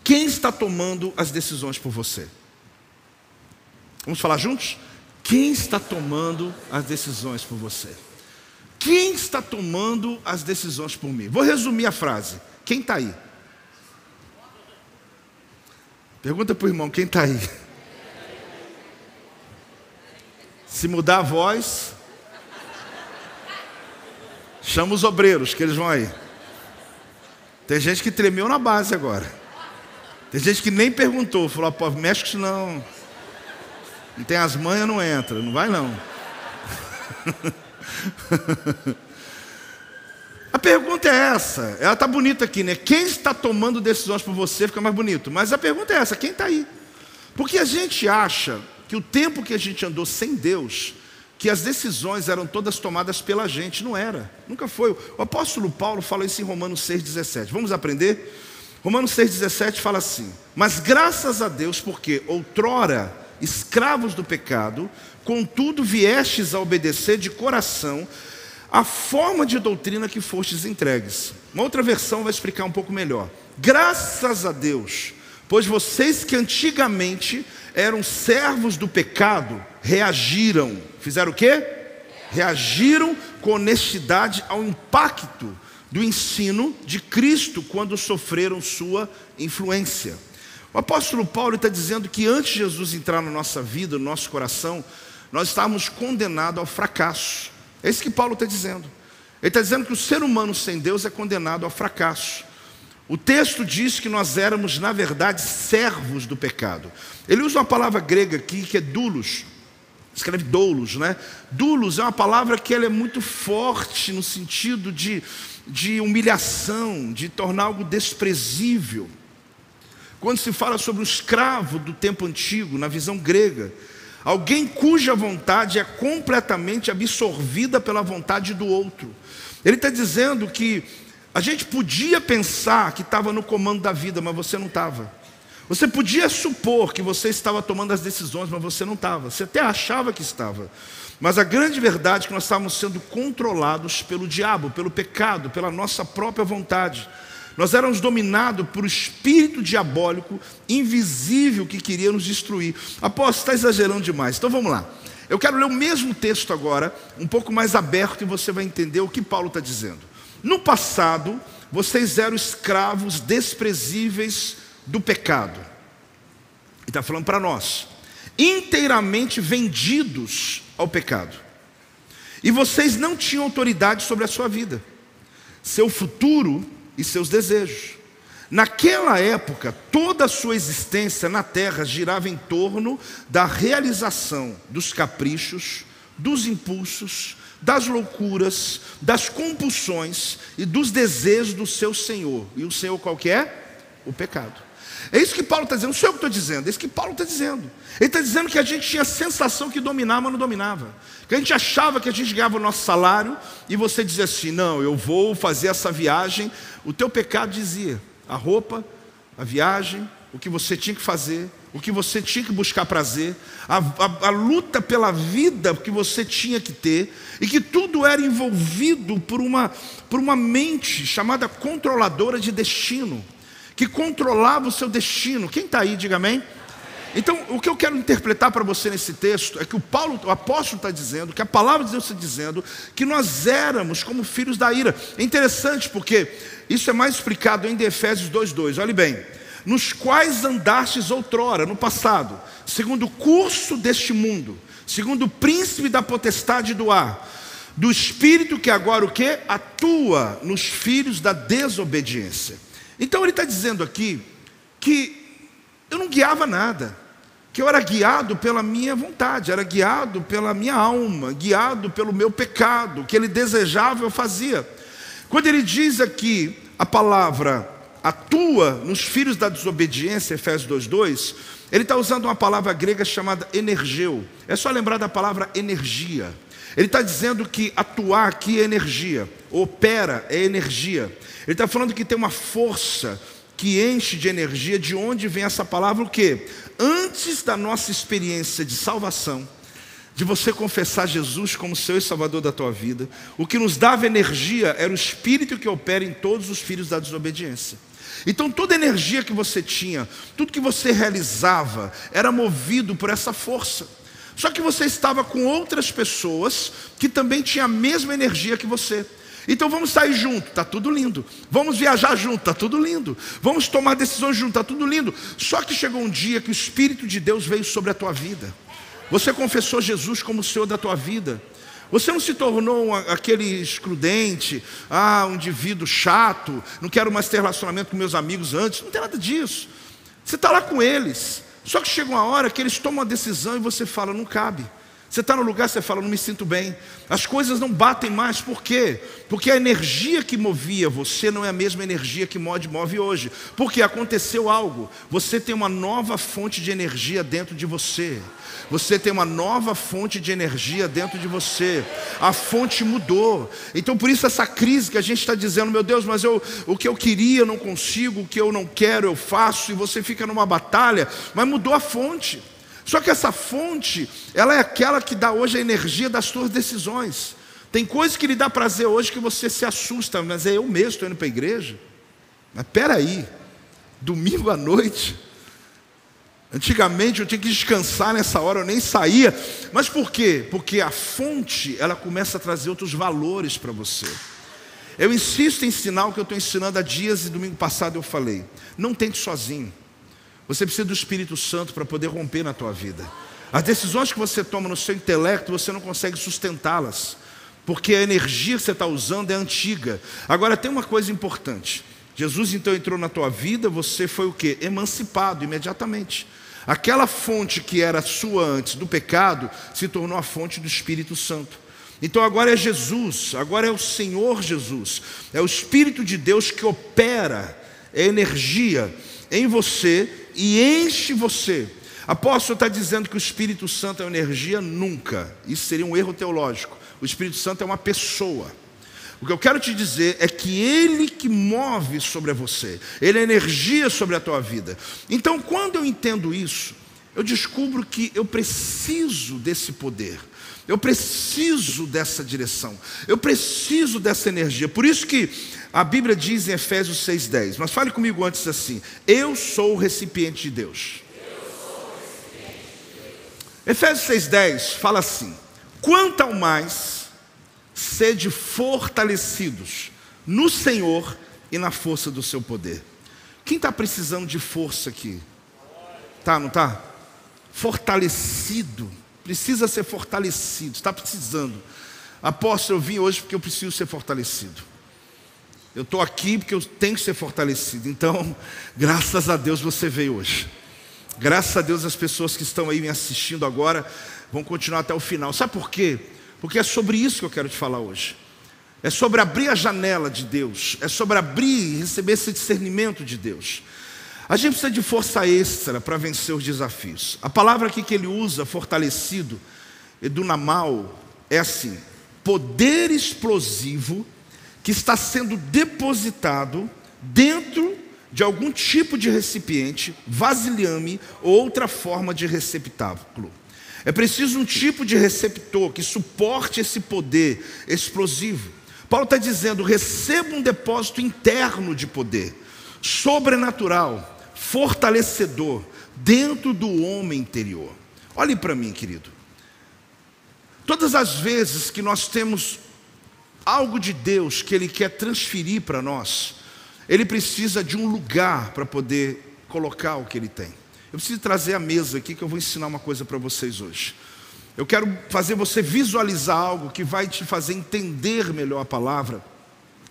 Quem está tomando as decisões por você? Vamos falar juntos? Quem está tomando as decisões por você? Quem está tomando as decisões por mim? Vou resumir a frase. Quem está aí? Pergunta para o irmão: quem está aí? Se mudar a voz, chama os obreiros que eles vão aí. Tem gente que tremeu na base agora. Tem gente que nem perguntou, falou: pô, mexe com isso não. Não tem as manhas, não entra. Não vai não. *laughs* A pergunta é essa. Ela está bonita aqui, né? Quem está tomando decisões por você fica mais bonito. Mas a pergunta é essa: quem está aí? Porque a gente acha que o tempo que a gente andou sem Deus, que as decisões eram todas tomadas pela gente. Não era. Nunca foi. O apóstolo Paulo fala isso em Romanos 6,17. Vamos aprender? Romanos 6,17 fala assim: Mas graças a Deus, porque outrora escravos do pecado, contudo viestes a obedecer de coração a forma de doutrina que fostes entregues. Uma outra versão vai explicar um pouco melhor. Graças a Deus, pois vocês que antigamente eram servos do pecado, reagiram. Fizeram o quê? Reagiram com honestidade ao impacto do ensino de Cristo quando sofreram sua influência. O apóstolo Paulo está dizendo que antes de Jesus entrar na nossa vida, no nosso coração, nós estávamos condenados ao fracasso. É isso que Paulo está dizendo. Ele está dizendo que o ser humano sem Deus é condenado ao fracasso. O texto diz que nós éramos, na verdade, servos do pecado. Ele usa uma palavra grega aqui que é dulos. Escreve doulos, né? Dulos é uma palavra que ela é muito forte no sentido de, de humilhação, de tornar algo desprezível. Quando se fala sobre o escravo do tempo antigo, na visão grega, alguém cuja vontade é completamente absorvida pela vontade do outro. Ele está dizendo que a gente podia pensar que estava no comando da vida, mas você não estava. Você podia supor que você estava tomando as decisões, mas você não estava. Você até achava que estava. Mas a grande verdade é que nós estávamos sendo controlados pelo diabo, pelo pecado, pela nossa própria vontade. Nós éramos dominados por um espírito diabólico invisível que queria nos destruir. Apóstolo, está exagerando demais. Então vamos lá. Eu quero ler o mesmo texto agora, um pouco mais aberto, e você vai entender o que Paulo está dizendo. No passado, vocês eram escravos desprezíveis do pecado. Ele está falando para nós, inteiramente vendidos ao pecado. E vocês não tinham autoridade sobre a sua vida. Seu futuro e seus desejos. Naquela época, toda a sua existência na terra girava em torno da realização dos caprichos, dos impulsos, das loucuras, das compulsões e dos desejos do seu Senhor. E o Senhor qual que é? O pecado. É isso que Paulo está dizendo, não sou eu que estou dizendo, é isso que Paulo está dizendo. Ele está dizendo que a gente tinha a sensação que dominava, mas não dominava. Que a gente achava que a gente ganhava o nosso salário e você dizia assim: não, eu vou fazer essa viagem. O teu pecado dizia: a roupa, a viagem, o que você tinha que fazer, o que você tinha que buscar prazer, a, a, a, luta pela vida que você tinha que ter, e que tudo era envolvido por uma, por uma mente chamada controladora de destino que controlava o seu destino. Quem está aí, diga amém. Então, o que eu quero interpretar para você nesse texto é que o Paulo, o apóstolo está dizendo, que a palavra de Deus está dizendo, que nós éramos como filhos da ira. É interessante porque isso é mais explicado em Efésios 2,2. Olhe bem, nos quais andastes outrora, no passado, segundo o curso deste mundo, segundo o príncipe da potestade do ar, do espírito que agora o que? Atua nos filhos da desobediência então ele está dizendo aqui que eu não guiava nada, que eu era guiado pela minha vontade, era guiado pela minha alma, guiado pelo meu pecado, que ele desejava eu fazia. Quando ele diz aqui a palavra atua nos filhos da desobediência, Efésios 2,2, ele está usando uma palavra grega chamada energeu. É só lembrar da palavra energia. Ele está dizendo que atuar aqui é energia, opera é energia. Ele está falando que tem uma força que enche de energia, de onde vem essa palavra o quê? Antes da nossa experiência de salvação, de você confessar Jesus como seu e salvador da tua vida, o que nos dava energia era o espírito que opera em todos os filhos da desobediência. Então toda energia que você tinha, tudo que você realizava, era movido por essa força. Só que você estava com outras pessoas que também tinham a mesma energia que você. Então vamos sair junto, tá tudo lindo. Vamos viajar junto, tá tudo lindo. Vamos tomar decisões junto, tá tudo lindo. Só que chegou um dia que o Espírito de Deus veio sobre a tua vida. Você confessou Jesus como o Senhor da tua vida. Você não se tornou aquele excludente, ah, um indivíduo chato, não quero mais ter relacionamento com meus amigos antes. Não tem nada disso. Você está lá com eles. Só que chega uma hora que eles tomam uma decisão e você fala, não cabe. Você está no lugar, você fala, não me sinto bem. As coisas não batem mais, por quê? Porque a energia que movia você não é a mesma energia que move, move hoje. Porque aconteceu algo. Você tem uma nova fonte de energia dentro de você. Você tem uma nova fonte de energia dentro de você. A fonte mudou. Então, por isso, essa crise que a gente está dizendo, meu Deus, mas eu, o que eu queria eu não consigo, o que eu não quero eu faço, e você fica numa batalha, mas mudou a fonte. Só que essa fonte, ela é aquela que dá hoje a energia das suas decisões. Tem coisas que lhe dá prazer hoje que você se assusta, mas é eu mesmo estou indo para a igreja. Mas peraí, domingo à noite. Antigamente eu tinha que descansar nessa hora, eu nem saía. Mas por quê? Porque a fonte, ela começa a trazer outros valores para você. Eu insisto em ensinar o que eu estou ensinando há dias e domingo passado eu falei. Não tente sozinho. Você precisa do Espírito Santo para poder romper na tua vida. As decisões que você toma no seu intelecto, você não consegue sustentá-las, porque a energia que você está usando é antiga. Agora tem uma coisa importante. Jesus então entrou na tua vida, você foi o que? Emancipado imediatamente. Aquela fonte que era sua antes do pecado se tornou a fonte do Espírito Santo. Então agora é Jesus, agora é o Senhor Jesus, é o Espírito de Deus que opera, energia em você e enche você. Apóstolo está dizendo que o Espírito Santo é energia? Nunca. Isso seria um erro teológico. O Espírito Santo é uma pessoa. O que eu quero te dizer é que Ele que move sobre você, Ele é energia sobre a tua vida. Então, quando eu entendo isso, eu descubro que eu preciso desse poder. Eu preciso dessa direção. Eu preciso dessa energia. Por isso que a Bíblia diz em Efésios 6:10. Mas fale comigo antes assim: Eu sou o recipiente de Deus. Efésios 6:10 fala assim: Quanto ao mais sede fortalecidos no Senhor e na força do seu poder. Quem está precisando de força aqui? Tá, não tá? Fortalecido precisa ser fortalecido, está precisando. Apóstolo, eu vim hoje porque eu preciso ser fortalecido. Eu estou aqui porque eu tenho que ser fortalecido. Então, *laughs* graças a Deus você veio hoje. Graças a Deus as pessoas que estão aí me assistindo agora vão continuar até o final. Sabe por quê? Porque é sobre isso que eu quero te falar hoje. É sobre abrir a janela de Deus. É sobre abrir e receber esse discernimento de Deus. A gente precisa de força extra para vencer os desafios. A palavra aqui que ele usa, fortalecido, edunamal, é assim: poder explosivo que está sendo depositado dentro de algum tipo de recipiente, vasilhame ou outra forma de receptáculo. É preciso um tipo de receptor que suporte esse poder explosivo. Paulo está dizendo: receba um depósito interno de poder, sobrenatural, fortalecedor dentro do homem interior. Olhe para mim, querido. Todas as vezes que nós temos algo de Deus que Ele quer transferir para nós, Ele precisa de um lugar para poder colocar o que Ele tem. Eu preciso trazer a mesa aqui que eu vou ensinar uma coisa para vocês hoje. Eu quero fazer você visualizar algo que vai te fazer entender melhor a palavra,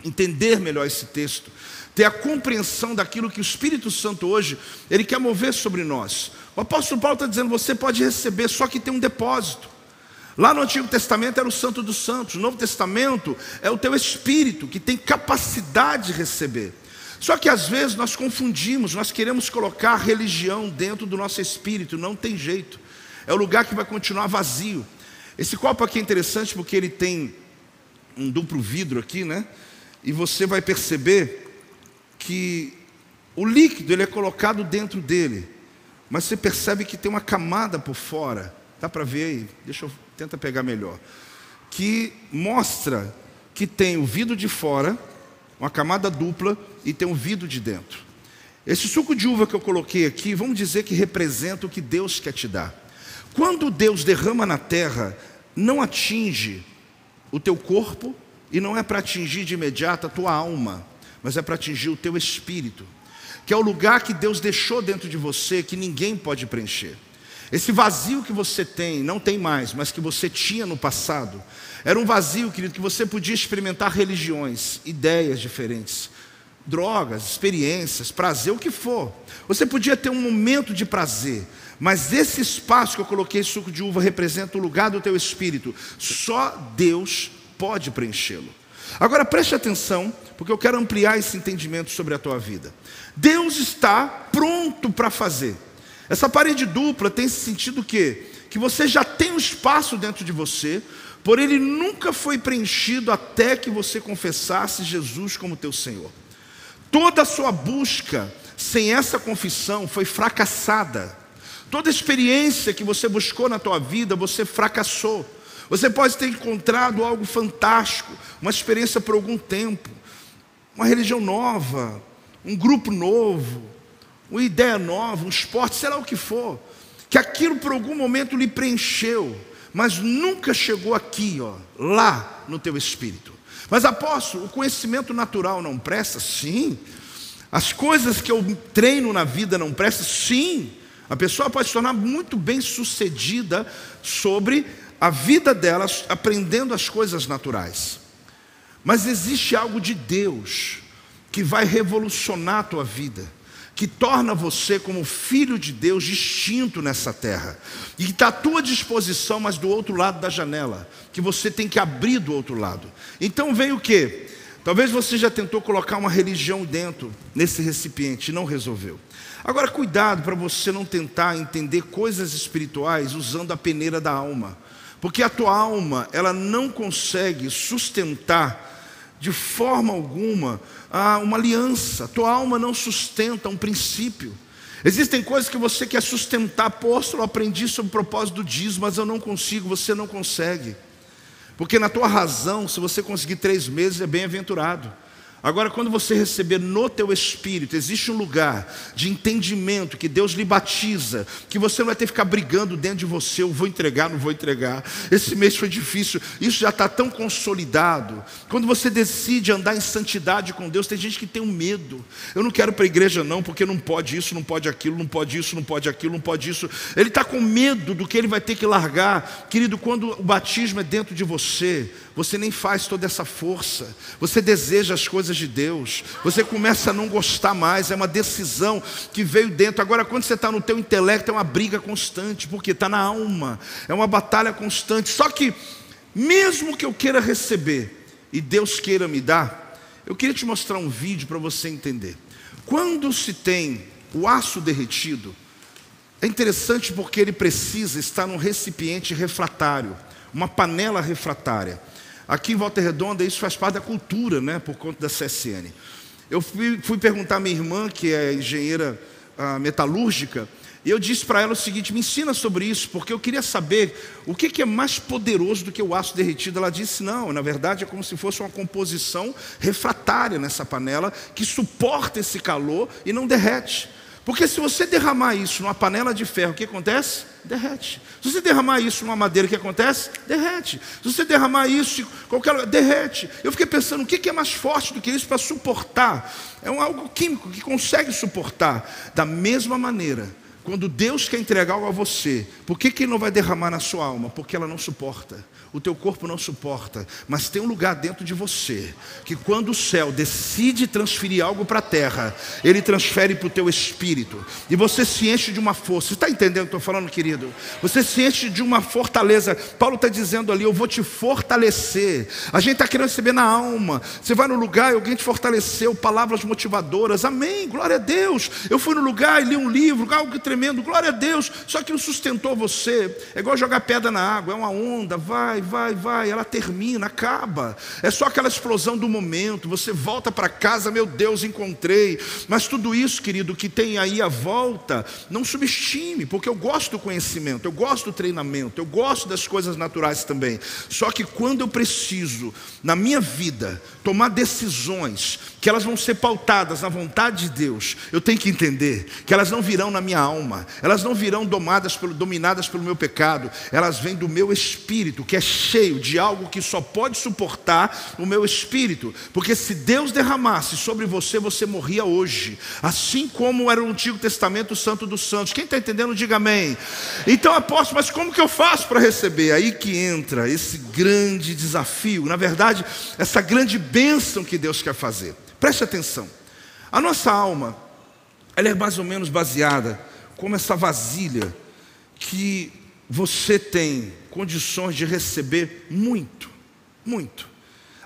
entender melhor esse texto ter a compreensão daquilo que o Espírito Santo hoje, ele quer mover sobre nós. O apóstolo Paulo está dizendo: você pode receber, só que tem um depósito. Lá no Antigo Testamento era o Santo dos Santos, no Novo Testamento é o teu espírito que tem capacidade de receber. Só que às vezes nós confundimos, nós queremos colocar religião dentro do nosso espírito, não tem jeito. É o lugar que vai continuar vazio. Esse copo aqui é interessante porque ele tem um duplo vidro aqui, né? E você vai perceber que o líquido ele é colocado dentro dele, mas você percebe que tem uma camada por fora. Dá para ver aí? Deixa eu tenta pegar melhor. Que mostra que tem o vidro de fora, uma camada dupla e tem um vidro de dentro. Esse suco de uva que eu coloquei aqui, vamos dizer que representa o que Deus quer te dar. Quando Deus derrama na terra, não atinge o teu corpo e não é para atingir de imediato a tua alma, mas é para atingir o teu espírito, que é o lugar que Deus deixou dentro de você que ninguém pode preencher. Esse vazio que você tem, não tem mais, mas que você tinha no passado, era um vazio, querido, que você podia experimentar religiões, ideias diferentes, drogas, experiências, prazer, o que for. Você podia ter um momento de prazer, mas esse espaço que eu coloquei suco de uva representa o lugar do teu espírito. Só Deus pode preenchê-lo. Agora preste atenção, porque eu quero ampliar esse entendimento sobre a tua vida. Deus está pronto para fazer. Essa parede dupla tem esse sentido que que você já tem um espaço dentro de você, porém ele nunca foi preenchido até que você confessasse Jesus como teu Senhor. Toda a sua busca sem essa confissão foi fracassada. Toda experiência que você buscou na tua vida, você fracassou. Você pode ter encontrado algo fantástico, uma experiência por algum tempo, uma religião nova, um grupo novo, uma ideia nova, um esporte, sei lá o que for, que aquilo por algum momento lhe preencheu, mas nunca chegou aqui, ó, lá no teu espírito. Mas apóstolo, o conhecimento natural não presta? Sim. As coisas que eu treino na vida não prestam? Sim. A pessoa pode se tornar muito bem sucedida sobre a vida delas, aprendendo as coisas naturais. Mas existe algo de Deus que vai revolucionar a tua vida que torna você como filho de Deus distinto nessa terra, e que está à tua disposição, mas do outro lado da janela, que você tem que abrir do outro lado. Então vem o que? Talvez você já tentou colocar uma religião dentro nesse recipiente e não resolveu. Agora, cuidado para você não tentar entender coisas espirituais usando a peneira da alma, porque a tua alma ela não consegue sustentar de forma alguma uma aliança. Tua alma não sustenta um princípio. Existem coisas que você quer sustentar. Apóstolo, aprendi sobre o propósito do dízimo, mas eu não consigo, você não consegue. Porque na tua razão, se você conseguir três meses, é bem-aventurado. Agora, quando você receber no teu espírito, existe um lugar de entendimento que Deus lhe batiza, que você não vai ter que ficar brigando dentro de você, eu vou entregar, não vou entregar. Esse mês foi difícil, isso já está tão consolidado. Quando você decide andar em santidade com Deus, tem gente que tem um medo. Eu não quero para a igreja, não, porque não pode isso, não pode aquilo, não pode isso, não pode aquilo, não pode isso. Ele está com medo do que ele vai ter que largar. Querido, quando o batismo é dentro de você, você nem faz toda essa força, você deseja as coisas de Deus, você começa a não gostar mais, é uma decisão que veio dentro. Agora, quando você está no teu intelecto, é uma briga constante, porque está na alma, é uma batalha constante. Só que, mesmo que eu queira receber e Deus queira me dar, eu queria te mostrar um vídeo para você entender. Quando se tem o aço derretido, é interessante porque ele precisa estar num recipiente refratário, uma panela refratária. Aqui em Volta Redonda, isso faz parte da cultura, né, por conta da CSN. Eu fui, fui perguntar à minha irmã, que é engenheira ah, metalúrgica, e eu disse para ela o seguinte: me ensina sobre isso, porque eu queria saber o que, que, é mais poderoso do que o aço derretido. Ela disse: não, na verdade é como se fosse uma composição refratária nessa panela que suporta esse calor e não derrete. Porque se você derramar isso numa panela de ferro, o que acontece? Derrete. Se você derramar isso numa madeira, o que acontece? Derrete. Se você derramar isso em qualquer lugar, derrete. Eu fiquei pensando, o que é mais forte do que isso para suportar? É um algo químico que consegue suportar. Da mesma maneira, Quando Deus quer entregar algo a você, por que, que Ele não vai derramar na sua alma? Porque ela não suporta o teu corpo não suporta, mas tem um lugar dentro de você que quando o céu decide transferir algo para a terra, ele transfere para o teu espírito e você se enche de uma força. Você está entendendo o que eu estou falando, querido? Você se enche de uma fortaleza. Paulo está dizendo ali: Eu vou te fortalecer. A gente está querendo receber na alma. Você vai no lugar e alguém te fortaleceu, palavras motivadoras. Amém, glória a Deus. Eu fui no lugar e li um livro, algo tremendo, glória a Deus. Só que não sustentou você. É igual jogar pedra na água, é uma onda, vai, vai, vai, ela termina, acaba. É só aquela explosão do momento. Você volta para casa, meu Deus, encontrei. Mas tudo isso, querido, que tem aí a volta, não subestime, porque eu gosto do conhecimento, eu gosto do treinamento, eu gosto das coisas naturais também. Só que quando eu preciso, na minha vida, tomar decisões que elas vão ser pautadas na vontade de Deus, eu tenho que entender que elas não virão na minha alma, elas não virão dominadas pelo, dominadas pelo meu pecado, elas vêm do meu espírito, que é cheio de algo que só pode suportar o meu espírito, porque se Deus derramasse sobre você, você morria hoje, assim como era o Antigo Testamento Santo dos Santos. Quem está entendendo, diga amém. Então, apóstolo, mas como que eu faço para receber? Aí que entra esse grande desafio, na verdade, essa grande bênção que Deus quer fazer. Preste atenção. A nossa alma, ela é mais ou menos baseada como essa vasilha que você tem condições de receber muito, muito.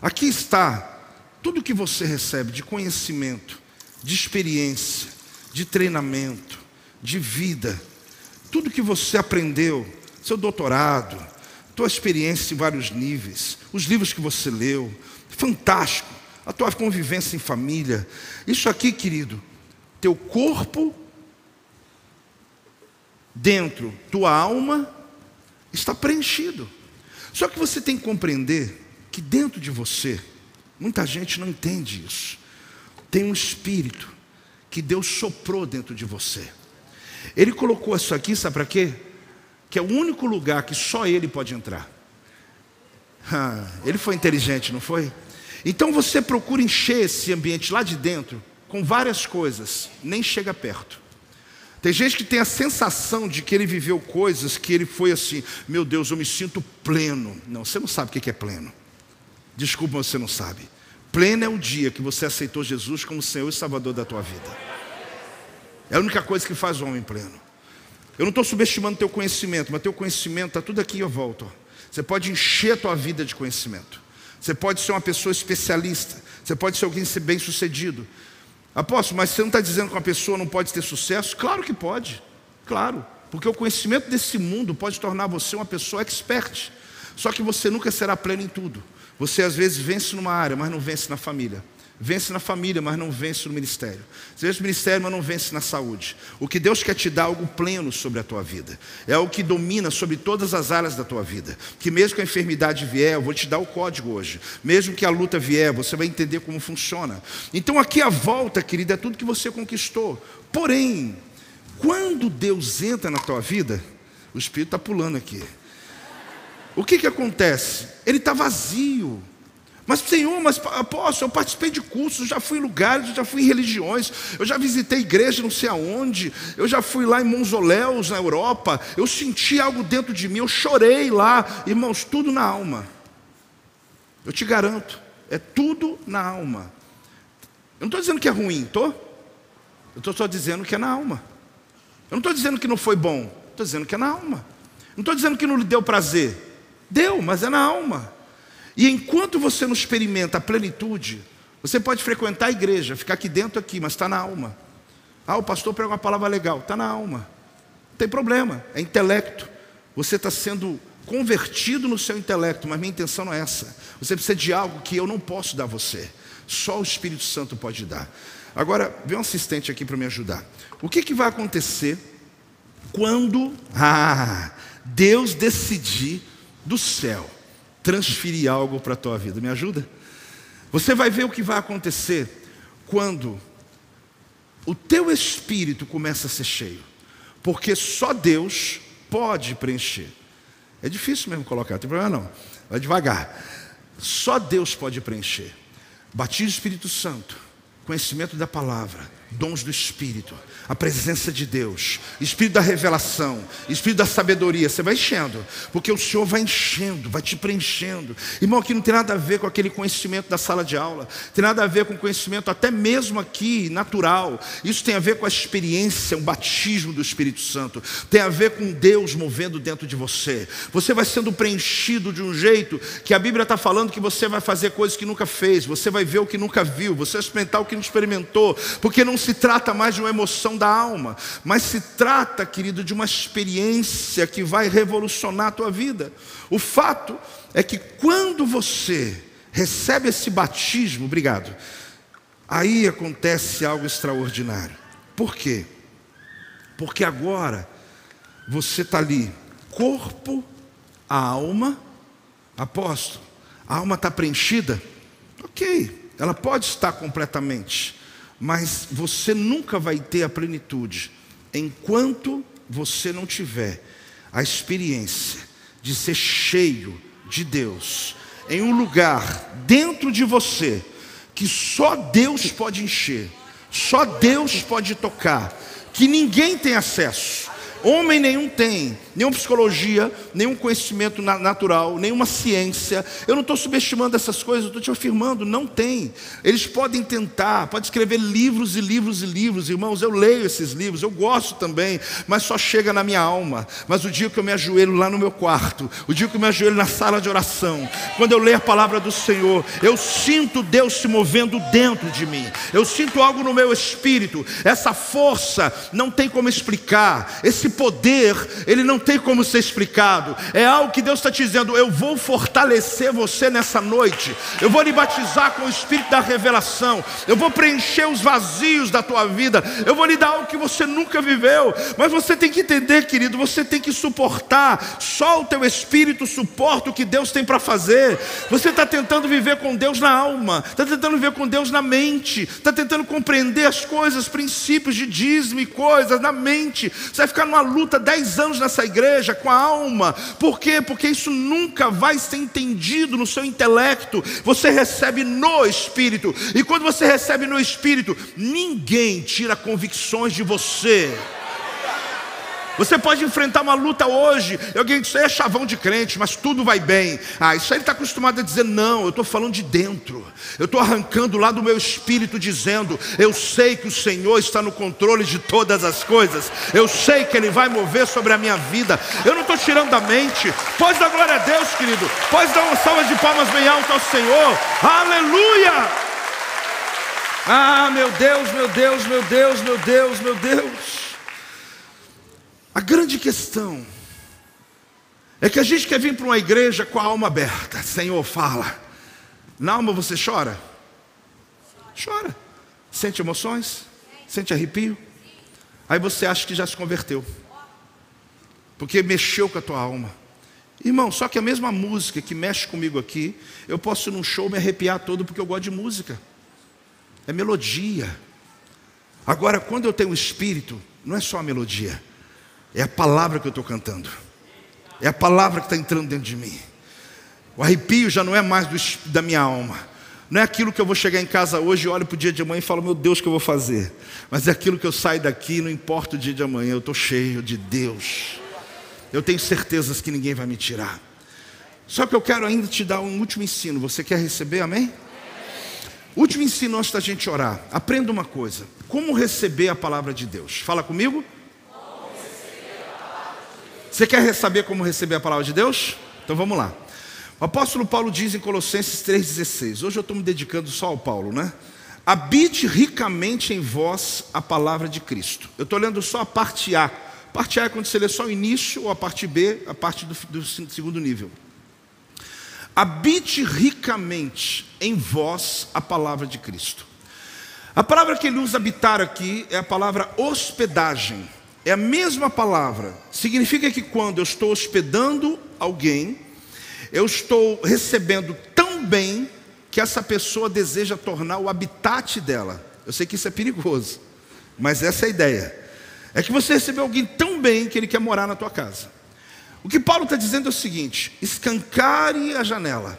Aqui está tudo que você recebe de conhecimento, de experiência, de treinamento, de vida, tudo que você aprendeu, seu doutorado, tua experiência em vários níveis, os livros que você leu, fantástico a tua convivência em família. Isso aqui, querido, teu corpo dentro, tua alma está preenchido. Só que você tem que compreender que dentro de você, muita gente não entende isso. Tem um espírito que Deus soprou dentro de você. Ele colocou isso aqui, sabe para quê? Que é o único lugar que só ele pode entrar. *laughs* Ah, ele foi inteligente, não foi? Então você procura encher esse ambiente lá de dentro com várias coisas, nem chega perto. Tem gente que tem a sensação de que ele viveu coisas que ele foi assim, meu Deus, eu me sinto pleno. Não, você não sabe o que é pleno. Desculpa, você não sabe. Pleno é o dia que você aceitou Jesus como Senhor e Salvador da tua vida. É a única coisa que faz o homem pleno. Eu não estou subestimando teu conhecimento, mas teu conhecimento está tudo aqui à volta. Você pode encher a tua vida de conhecimento. Você pode ser uma pessoa especialista. Você pode ser alguém bem sucedido. Apóstolo, mas você não está dizendo que uma pessoa não pode ter sucesso? Claro que pode. Claro. Porque o conhecimento desse mundo pode tornar você uma pessoa expert. Só que você nunca será pleno em tudo. Você às vezes vence numa área, mas não vence na família. Vence na família, mas não vence no ministério. Você vence no ministério, mas não vence na saúde. O que Deus quer te dar é algo pleno sobre a tua vida. É o que domina sobre todas as áreas da tua vida. Que mesmo que a enfermidade vier, eu vou te dar o código hoje. Mesmo que a luta vier, você vai entender como funciona. Então aqui a volta, querida, é tudo que você conquistou. Porém, quando Deus entra na tua vida, o Espírito está pulando aqui. O que, que acontece? Ele está vazio. Mas, Senhor, mas apóstolo, eu participei de cursos, já fui em lugares, já fui em religiões, eu já visitei igreja não sei aonde, eu já fui lá em Monzoléus, na Europa, eu senti algo dentro de mim, eu chorei lá, irmãos, tudo na alma. Eu te garanto, é tudo na alma. Eu não estou dizendo que é ruim, estou? Eu estou só dizendo que é na alma. Eu não estou dizendo que não foi bom, estou dizendo que é na alma. Não estou dizendo que não lhe deu prazer. Deu, mas é na alma. E enquanto você não experimenta a plenitude, você pode frequentar a igreja, ficar aqui dentro aqui, mas está na alma. Ah, o pastor prega uma palavra legal, está na alma. Não tem problema, é intelecto. Você está sendo convertido no seu intelecto, mas minha intenção não é essa. Você precisa de algo que eu não posso dar a você. Só o Espírito Santo pode dar. Agora, vem um assistente aqui para me ajudar. O que, que vai acontecer quando *laughs* ah, Deus decidir do céu transferir algo para a tua vida. Me ajuda? Você vai ver o que vai acontecer quando o teu espírito começa a ser cheio, porque só Deus pode preencher. É difícil mesmo colocar, não tem problema não. Vai devagar. Só Deus pode preencher. Batismo do Espírito Santo, conhecimento da palavra, dons do Espírito, a presença de Deus, Espírito da revelação, Espírito da sabedoria. Você vai enchendo, porque o Senhor vai enchendo, vai te preenchendo. Irmão, aqui não tem nada a ver com aquele conhecimento da sala de aula, tem nada a ver com conhecimento até mesmo aqui natural. Isso tem a ver com a experiência, o batismo do Espírito Santo, tem a ver com Deus movendo dentro de você. Você vai sendo preenchido de um jeito que a Bíblia está falando que você vai fazer coisas que nunca fez, você vai ver o que nunca viu, você vai experimentar o que não experimentou, porque não se trata mais de uma emoção da alma, mas se trata, querido, de uma experiência que vai revolucionar a tua vida. O fato é que quando você recebe esse batismo, obrigado, aí acontece algo extraordinário. Por quê? Porque agora você está ali, corpo, alma, apóstolo, a alma está preenchida? Ok, ela pode estar completamente, mas você nunca vai ter a plenitude enquanto você não tiver a experiência de ser cheio de Deus em um lugar dentro de você que só Deus pode encher, só Deus pode tocar, que ninguém tem acesso. Homem nenhum tem, nenhuma psicologia, nenhum conhecimento natural, nenhuma ciência. Eu não estou subestimando essas coisas, estou te afirmando, não tem. Eles podem tentar, podem escrever livros e livros e livros, irmãos. Eu leio esses livros, eu gosto também, mas só chega na minha alma. Mas o dia que eu me ajoelho lá no meu quarto, o dia que eu me ajoelho na sala de oração, quando eu leio a palavra do Senhor, eu sinto Deus se movendo dentro de mim, eu sinto algo no meu espírito. Essa força não tem como explicar, esse poder, ele não tem como ser explicado. É algo que Deus está te dizendo: eu vou fortalecer você nessa noite, eu vou lhe batizar com o Espírito da revelação, eu vou preencher os vazios da tua vida, eu vou lhe dar algo que você nunca viveu. Mas você tem que entender, querido, você tem que suportar, só o teu espírito suporta o que Deus tem para fazer. Você está tentando viver com Deus na alma, está tentando viver com Deus na mente, está tentando compreender as coisas, princípios de dízimo e coisas na mente. Você vai ficar numa uma luta dez anos nessa igreja com a alma. Por quê? Porque isso nunca vai ser entendido no seu intelecto. Você recebe no Espírito. E quando você recebe no Espírito, ninguém tira convicções de você. Você pode enfrentar uma luta hoje, alguém diz, é chavão de crente, mas tudo vai bem. Ah, isso aí ele está acostumado a dizer, não, eu estou falando de dentro. Eu estou arrancando lá do meu espírito, dizendo, eu sei que o Senhor está no controle de todas as coisas. Eu sei que Ele vai mover sobre a minha vida. Eu não estou tirando da mente. Pode dar glória a Deus, querido. Pode dar uma salva de palmas bem alto ao Senhor. Aleluia! Ah, meu Deus, meu Deus, meu Deus, meu Deus, meu Deus. A grande questão é que a gente quer vir para uma igreja com a alma aberta. Senhor, fala. Na alma você chora? Chora. Sente emoções? Sente arrepio? Aí você acha que já se converteu. Porque mexeu com a tua alma. Irmão, só que a mesma música que mexe comigo aqui, eu posso num show me arrepiar todo porque eu gosto de música. É melodia. Agora, quando eu tenho espírito, não é só a melodia. É a palavra que eu estou cantando. É a palavra que está entrando dentro de mim. O arrepio já não é mais do, da minha alma. Não é aquilo que eu vou chegar em casa hoje olho para o dia de amanhã e falo, meu Deus, o que eu vou fazer? Mas é aquilo que eu saio daqui, não importa o dia de amanhã, eu estou cheio de Deus. Eu tenho certezas que ninguém vai me tirar. Só que eu quero ainda te dar um último ensino. Você quer receber, amém? Último ensino antes da gente orar. Aprenda uma coisa: como receber a palavra de Deus. Fala comigo. Você quer saber como receber a palavra de Deus? Então vamos lá. O apóstolo Paulo diz em Colossenses 3,16. Hoje eu estou me dedicando só ao Paulo, né? Habite ricamente em vós a palavra de Cristo. Eu estou lendo só a parte A. A parte A é quando você lê só o início, ou a parte B, a parte do, do segundo nível. Habite ricamente em vós a palavra de Cristo. A palavra que ele usa habitar aqui é a palavra hospedagem. É a mesma palavra. Significa que quando eu estou hospedando alguém, eu estou recebendo tão bem que essa pessoa deseja tornar o habitat dela. Eu sei que isso é perigoso, mas essa é a ideia. É que você recebeu alguém tão bem que ele quer morar na tua casa. O que Paulo está dizendo é o seguinte: escancare a janela,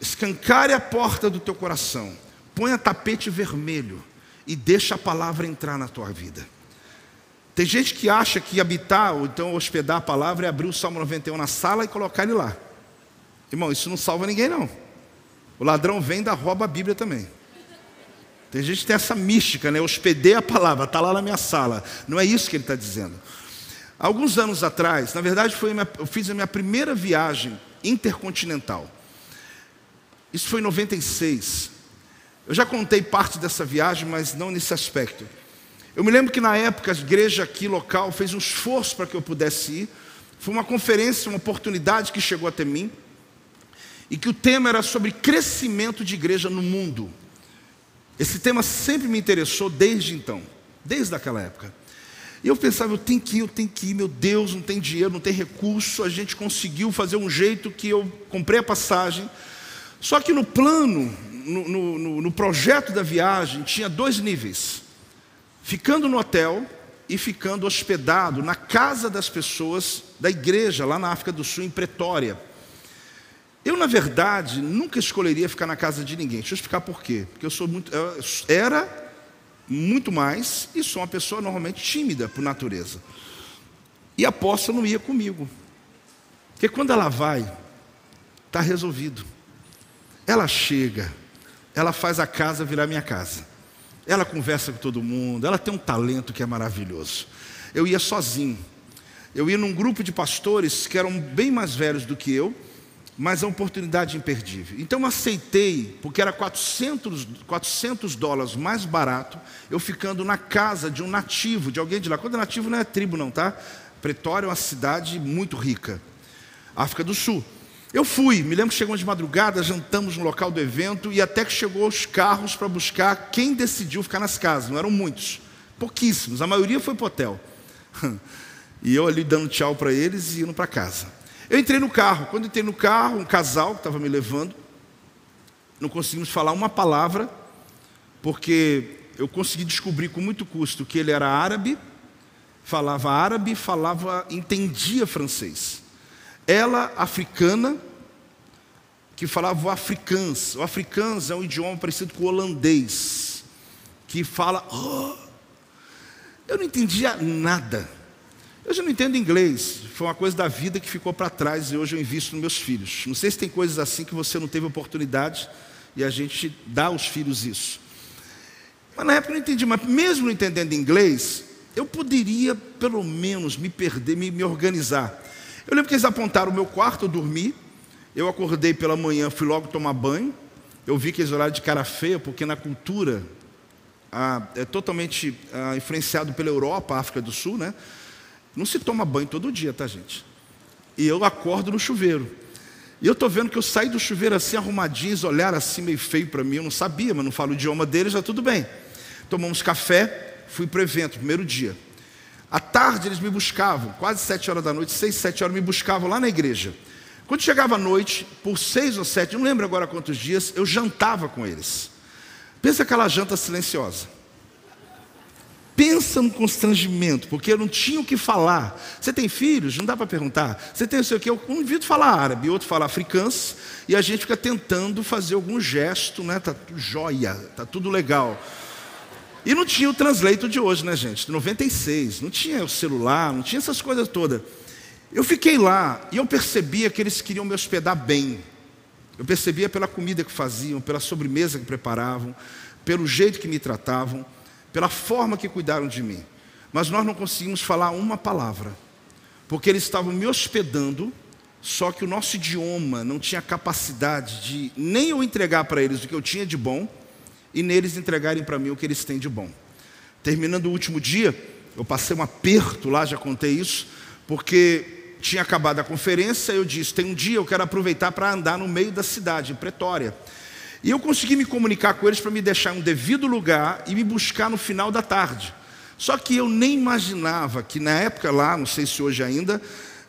escancare a porta do teu coração, ponha tapete vermelho e deixa a palavra entrar na tua vida. Tem gente que acha que habitar ou então hospedar a palavra é abrir o Salmo 91 na sala e colocar ele lá. Irmão, isso não salva ninguém não. O ladrão vem da rouba a Bíblia também. Tem gente que tem essa mística, né? Hospedei a palavra, está lá na minha sala. Não é isso que ele está dizendo. Alguns anos atrás, na verdade, foi minha, eu fiz a minha primeira viagem intercontinental. Isso foi em 96. Eu já contei parte dessa viagem, mas não nesse aspecto. Eu me lembro que na época a igreja aqui local fez um esforço para que eu pudesse ir. Foi uma conferência, uma oportunidade que chegou até mim. E que o tema era sobre crescimento de igreja no mundo. Esse tema sempre me interessou desde então, desde aquela época. E eu pensava, eu tenho que ir, eu tenho que ir, meu Deus, não tem dinheiro, não tem recurso. A gente conseguiu fazer um jeito que eu comprei a passagem. Só que no plano, no, no, no projeto da viagem, tinha dois níveis: ficando no hotel e ficando hospedado na casa das pessoas da igreja, lá na África do Sul, em Pretória. Eu, na verdade, nunca escolheria ficar na casa de ninguém. Deixa eu explicar por quê. Porque eu sou muito. Eu era muito mais e sou uma pessoa normalmente tímida por natureza. E a poça não ia comigo. Porque quando ela vai, está resolvido. Ela chega, ela faz a casa virar minha casa. Ela conversa com todo mundo, ela tem um talento que é maravilhoso. Eu ia sozinho. Eu ia num grupo de pastores que eram bem mais velhos do que eu mas a oportunidade imperdível. Então eu aceitei, porque era 400, 400 dólares mais barato, eu ficando na casa de um nativo, de alguém de lá. Quando é nativo não é tribo não, tá? Pretória é uma cidade muito rica, África do Sul. Eu fui, me lembro que chegamos de madrugada, jantamos no local do evento e até que chegou os carros para buscar quem decidiu ficar nas casas. Não eram muitos, pouquíssimos, a maioria foi para o hotel. *laughs* E eu ali dando tchau para eles e indo para casa. Eu entrei no carro. Quando entrei no carro, um casal que estava me levando, não conseguimos falar uma palavra, porque eu consegui descobrir com muito custo que ele era árabe, falava árabe, falava, entendia francês. Ela, africana, que falava o africans. O africans é um idioma parecido com o holandês, que fala. Oh, eu não entendia nada. Eu já não entendo inglês, foi uma coisa da vida que ficou para trás e hoje eu invisto nos meus filhos. Não sei se tem coisas assim que você não teve oportunidade e a gente dá aos filhos isso. Mas na época eu não entendi, mas mesmo não entendendo inglês, eu poderia pelo menos me perder, me, me organizar. Eu lembro que eles apontaram o meu quarto, eu dormi, eu acordei pela manhã, fui logo tomar banho, eu vi que eles olharam de cara feia, porque na cultura ah, é totalmente ah, influenciado pela Europa, África do Sul, né? Não se toma banho todo dia, tá, gente? E eu acordo no chuveiro. E eu estou vendo que eu saí do chuveiro assim, arrumadinho, eles olharam assim meio feio para mim. Eu não sabia, mas não falo o idioma deles, já tudo bem. Tomamos café, fui para o evento, primeiro dia. À tarde eles me buscavam, quase sete horas da noite, seis, sete horas, me buscavam lá na igreja. Quando chegava a noite, por seis ou sete, não lembro agora quantos dias, eu jantava com eles. Pensa aquela janta silenciosa. Pensa no constrangimento, porque eu não tinha o que falar. Você tem filhos? Não dá para perguntar. Você tem o seu? Eu convido falar árabe, outro fala africano, e a gente fica tentando fazer algum gesto, né? Tá joia, tá tudo legal. E não tinha o translate de hoje, né, gente? 96, não tinha o celular, não tinha essas coisas todas. Eu fiquei lá e eu percebia que eles queriam me hospedar bem. Eu percebia pela comida que faziam, pela sobremesa que preparavam, pelo jeito que me tratavam pela forma que cuidaram de mim. Mas nós não conseguimos falar uma palavra, porque eles estavam me hospedando, só que o nosso idioma não tinha capacidade de nem eu entregar para eles o que eu tinha de bom, e neles entregarem para mim o que eles têm de bom. Terminando o último dia, eu passei um aperto lá, já contei isso, porque tinha acabado a conferência, eu disse: tem um dia eu quero aproveitar para andar no meio da cidade, em Pretória. E eu consegui me comunicar com eles para me deixar em um devido lugar e me buscar no final da tarde. Só que eu nem imaginava que na época lá, não sei se hoje ainda,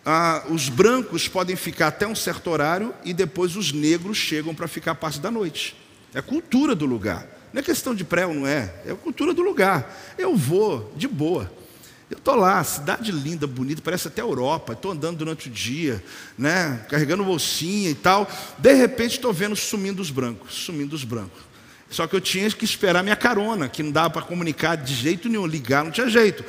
ah, os brancos podem ficar até um certo horário e depois os negros chegam para ficar parte da noite. É a cultura do lugar. Não é questão de pré ou não é, é a cultura do lugar. Eu vou de boa. Eu estou lá, cidade linda, bonita, parece até Europa. Estou andando durante o dia, né, carregando bolsinha e tal. De repente estou vendo sumindo os brancos, sumindo os brancos. Só que eu tinha que esperar minha carona, que não dava para comunicar de jeito nenhum, ligar não tinha jeito.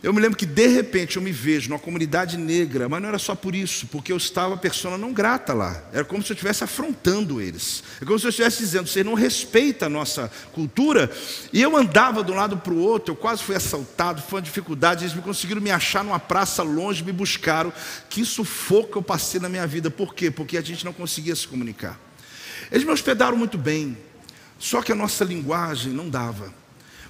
Eu me lembro que de repente eu me vejo numa comunidade negra, mas não era só por isso, porque eu estava persona não grata lá. Era como se eu estivesse afrontando eles. É como se eu estivesse dizendo, você não respeita a nossa cultura. E eu andava de um lado para o outro, eu quase fui assaltado, foi uma dificuldade, eles me conseguiram me achar numa praça longe, me buscaram. Que sufoco eu passei na minha vida. Por quê? Porque a gente não conseguia se comunicar. Eles me hospedaram muito bem, só que a nossa linguagem não dava.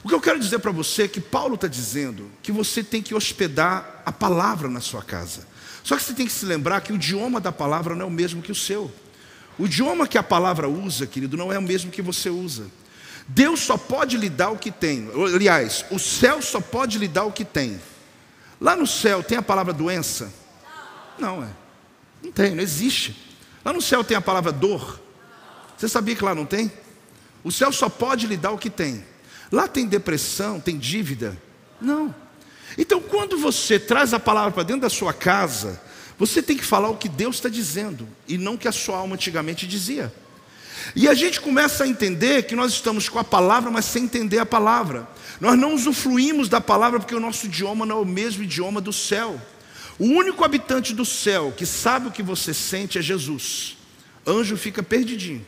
O que eu quero dizer para você é que Paulo está dizendo que você tem que hospedar a palavra na sua casa. Só que você tem que se lembrar que o idioma da palavra não é o mesmo que o seu. O idioma que a palavra usa, querido, não é o mesmo que você usa. Deus só pode lhe dar o que tem. Aliás, o céu só pode lhe dar o que tem. Lá no céu tem a palavra doença? Não, é. Não tem, não existe. Lá no céu tem a palavra dor? Você sabia que lá não tem? O céu só pode lhe dar o que tem. Lá tem depressão, tem dívida? Não. Então, quando você traz a palavra para dentro da sua casa, você tem que falar o que Deus está dizendo e não o que a sua alma antigamente dizia. E a gente começa a entender que nós estamos com a palavra, mas sem entender a palavra. Nós não usufruímos da palavra porque o nosso idioma não é o mesmo idioma do céu. O único habitante do céu que sabe o que você sente é Jesus. Anjo fica perdidinho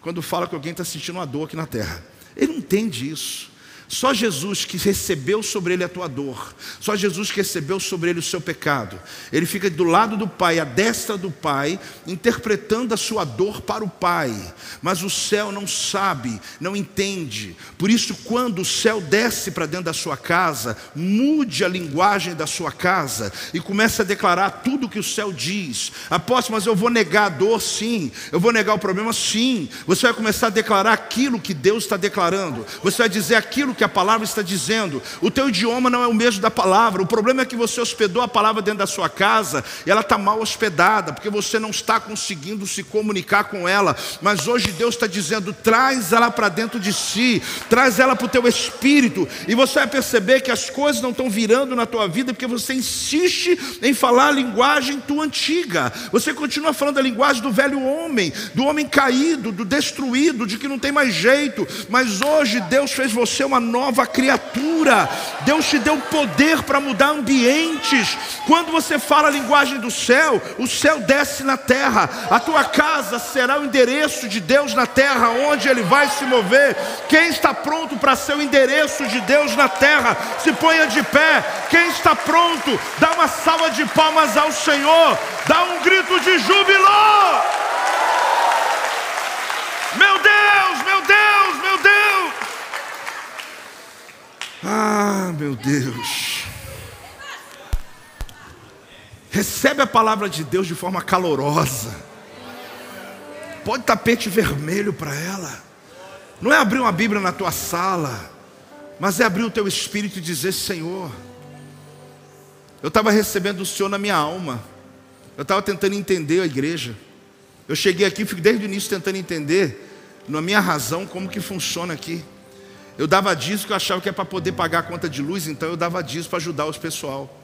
quando fala que alguém está sentindo uma dor aqui na terra. Ele não entende isso. Só Jesus que recebeu sobre ele a tua dor, só Jesus que recebeu sobre ele o seu pecado. Ele fica do lado do Pai, à destra do Pai, interpretando a sua dor para o Pai. Mas o céu não sabe, não entende. Por isso, quando o céu desce para dentro da sua casa, mude a linguagem da sua casa e comece a declarar tudo o que o céu diz. Apóstolo, mas eu vou negar a dor, sim. Eu vou negar o problema, sim. Você vai começar a declarar aquilo que Deus está declarando. Você vai dizer aquilo que que a palavra está dizendo. O teu idioma não é o mesmo da palavra. O problema é que você hospedou a palavra dentro da sua casa e ela está mal hospedada, porque você não está conseguindo se comunicar com ela. Mas hoje Deus está dizendo: traz ela para dentro de si, traz ela para o teu espírito, e você vai perceber que as coisas não estão virando na tua vida porque você insiste em falar a linguagem tua antiga. Você continua falando a linguagem do velho homem, do homem caído, do destruído, de que não tem mais jeito. Mas hoje Deus fez você uma nova criatura. Deus te deu poder para mudar ambientes. Quando você fala a linguagem do céu, o céu desce na terra. A tua casa será o endereço de Deus na terra, onde ele vai se mover. Quem está pronto para ser o endereço de Deus na terra, se ponha de pé. Quem está pronto, dá uma salva de palmas ao Senhor. Dá um grito de júbilo. Meu Deus, meu Deus, meu Deus. Ah, meu Deus. Recebe a palavra de Deus de forma calorosa. Pode tapete vermelho para ela. Não é abrir uma Bíblia na tua sala, mas é abrir o teu espírito e dizer: Senhor, eu estava recebendo o Senhor na minha alma. Eu estava tentando entender a igreja. Eu cheguei aqui, fico desde o início tentando entender, na minha razão, como que funciona aqui. Eu dava dízimo que eu achava que é para poder pagar a conta de luz, então eu dava dízimo para ajudar os pessoal.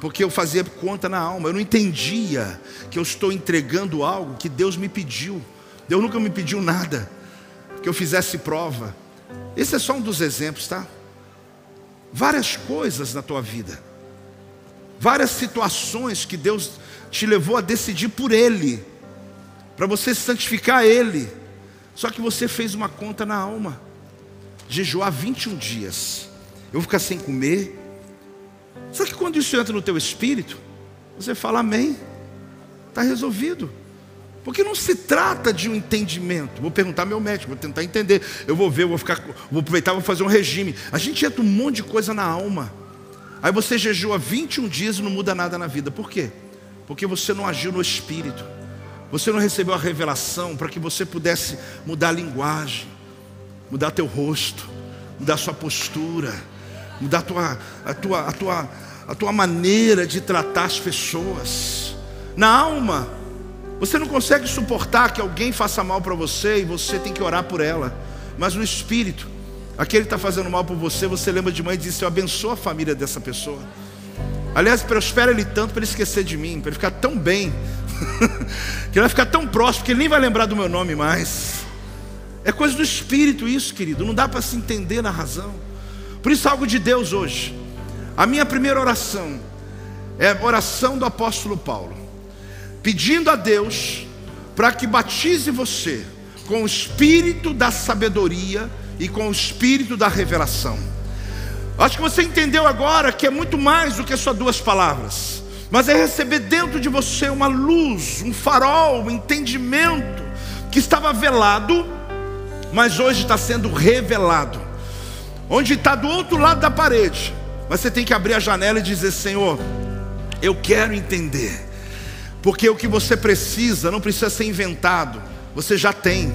Porque eu fazia conta na alma. Eu não entendia que eu estou entregando algo que Deus me pediu. Deus nunca me pediu nada que eu fizesse prova. Esse é só um dos exemplos, tá? Várias coisas na tua vida. Várias situações que Deus te levou a decidir por Ele, para você santificar Ele. Só que você fez uma conta na alma jejuar 21 dias. Eu vou ficar sem comer. Só que quando isso entra no teu espírito, você fala amém. Está resolvido. Porque não se trata de um entendimento. Vou perguntar ao meu médico, vou tentar entender. Eu vou ver, vou ficar, vou aproveitar, vou fazer um regime. A gente entra um monte de coisa na alma. Aí você jejua 21 dias e não muda nada na vida. Por quê? Porque você não agiu no espírito. Você não recebeu a revelação para que você pudesse mudar a linguagem mudar teu rosto, mudar sua postura, mudar a tua, a tua, a tua, a tua maneira de tratar as pessoas. Na alma, você não consegue suportar que alguém faça mal para você e você tem que orar por ela. Mas no espírito, aquele que está fazendo mal por você, você lembra de mãe e diz: Eu abençoo a família dessa pessoa. Aliás, prospera ele tanto para ele esquecer de mim, para ele ficar tão bem, *laughs* que ele vai ficar tão próximo que ele nem vai lembrar do meu nome mais. É coisa do espírito isso, querido. Não dá para se entender na razão. Por isso, algo de Deus hoje. A minha primeira oração é a oração do apóstolo Paulo, pedindo a Deus para que batize você com o espírito da sabedoria e com o espírito da revelação. Acho que você entendeu agora que é muito mais do que só duas palavras, mas é receber dentro de você uma luz, um farol, um entendimento que estava velado, mas hoje está sendo revelado. Onde está do outro lado da parede, mas você tem que abrir a janela e dizer: Senhor, eu quero entender, porque o que você precisa não precisa ser inventado, você já tem,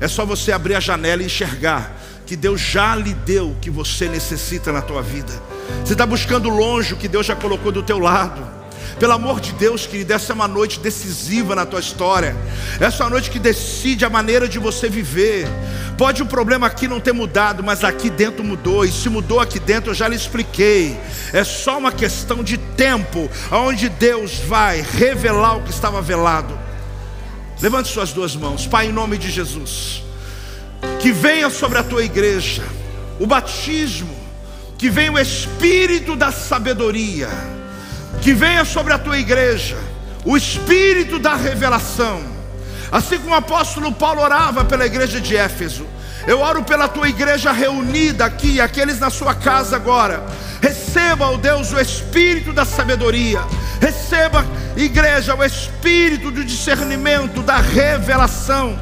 é só você abrir a janela e enxergar que Deus já lhe deu o que você necessita na tua vida. Você está buscando longe o que Deus já colocou do teu lado. Pelo amor de Deus, querido, essa é uma noite decisiva na tua história. Essa é uma noite que decide a maneira de você viver. Pode o problema aqui não ter mudado, mas aqui dentro mudou. E se mudou aqui dentro, eu já lhe expliquei. É só uma questão de tempo, onde Deus vai revelar o que estava velado. Levante suas duas mãos, Pai, em nome de Jesus. Que venha sobre a tua igreja o batismo, que venha o espírito da sabedoria que venha sobre a tua igreja o espírito da revelação, assim como o apóstolo Paulo orava pela igreja de Éfeso. Eu oro pela tua igreja reunida aqui, aqueles na sua casa agora. Receba, ó Deus, o espírito da sabedoria. Receba, igreja, o espírito do discernimento, da revelação.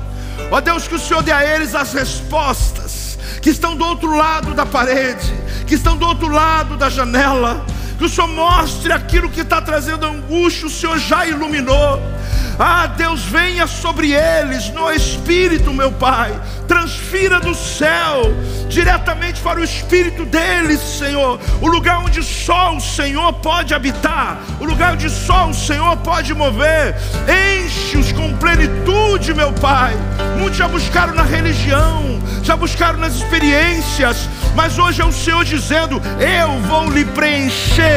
Ó Deus, que o Senhor dê a eles as respostas que estão do outro lado da parede, que estão do outro lado da janela que o Senhor mostre aquilo que está trazendo angústia, o Senhor já iluminou. Ah, Deus, venha sobre eles no Espírito, meu Pai. Transfira do céu diretamente para o Espírito deles, Senhor. O lugar onde só o Senhor pode habitar, o lugar onde só o Senhor pode mover. Enche-os com plenitude, meu Pai. Muitos já buscaram na religião, já buscaram nas experiências, mas hoje é o Senhor dizendo: Eu vou lhe preencher,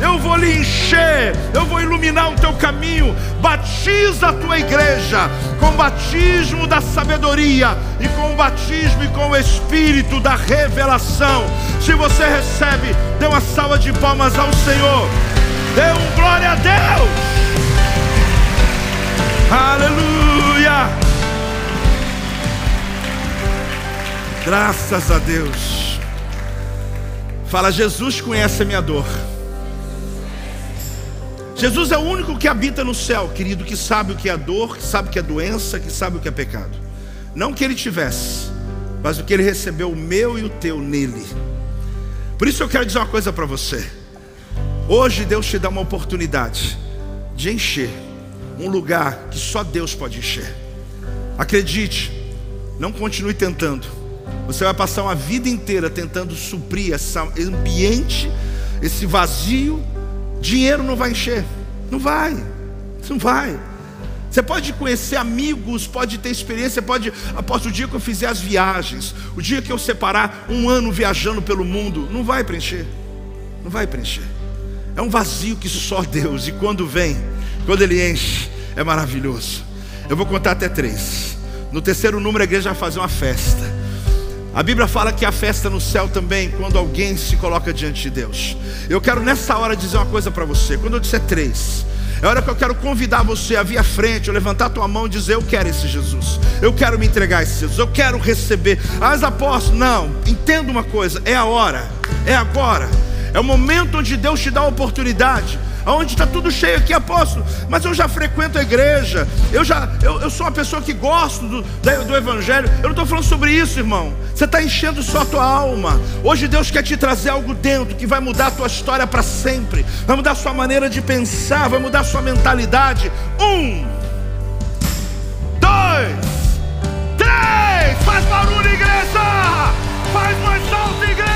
eu vou lhe encher, eu vou iluminar o teu caminho. Batiza a tua igreja com o batismo da sabedoria e com o batismo e com o espírito da revelação. Se você recebe, dê uma salva de palmas ao Senhor. Dê um glória a Deus. Aleluia. Graças a Deus. Fala, Jesus conhece a minha dor. Jesus é o único que habita no céu, querido, que sabe o que é dor, que sabe o que é doença, que sabe o que é pecado. Não que ele tivesse, mas o que ele recebeu, o meu e o teu nele. Por isso eu quero dizer uma coisa para você. Hoje Deus te dá uma oportunidade de encher um lugar que só Deus pode encher. Acredite, não continue tentando. Você vai passar uma vida inteira tentando suprir esse ambiente, esse vazio Dinheiro não vai encher. Não vai. Não vai. Você pode conhecer amigos, pode ter experiência, pode. Após o dia que eu fizer as viagens, o dia que eu separar um ano viajando pelo mundo, não vai preencher. Não vai preencher. É um vazio que só Deus. E quando vem, quando Ele enche, é maravilhoso. Eu vou contar até três. No terceiro número, a igreja vai fazer uma festa. A Bíblia fala que há festa no céu também quando alguém se coloca diante de Deus. Eu quero nessa hora dizer uma coisa para você. Quando eu disser três, é hora que eu quero convidar você a vir à frente, levantar tua mão e dizer: Eu quero esse Jesus, eu quero me entregar a esse Jesus, eu quero receber. As apóstolos, não, entenda uma coisa: é a hora, é agora, é o momento onde Deus te dá a oportunidade onde está tudo cheio aqui, apóstolo, mas eu já frequento a igreja, eu já eu, eu sou uma pessoa que gosto do, do Evangelho. Eu não estou falando sobre isso, irmão. Você está enchendo só a tua alma. Hoje Deus quer te trazer algo dentro que vai mudar a tua história para sempre, vai mudar a sua maneira de pensar, vai mudar a sua mentalidade. Um, dois, três, faz barulho, igreja! Faz mais alto, igreja!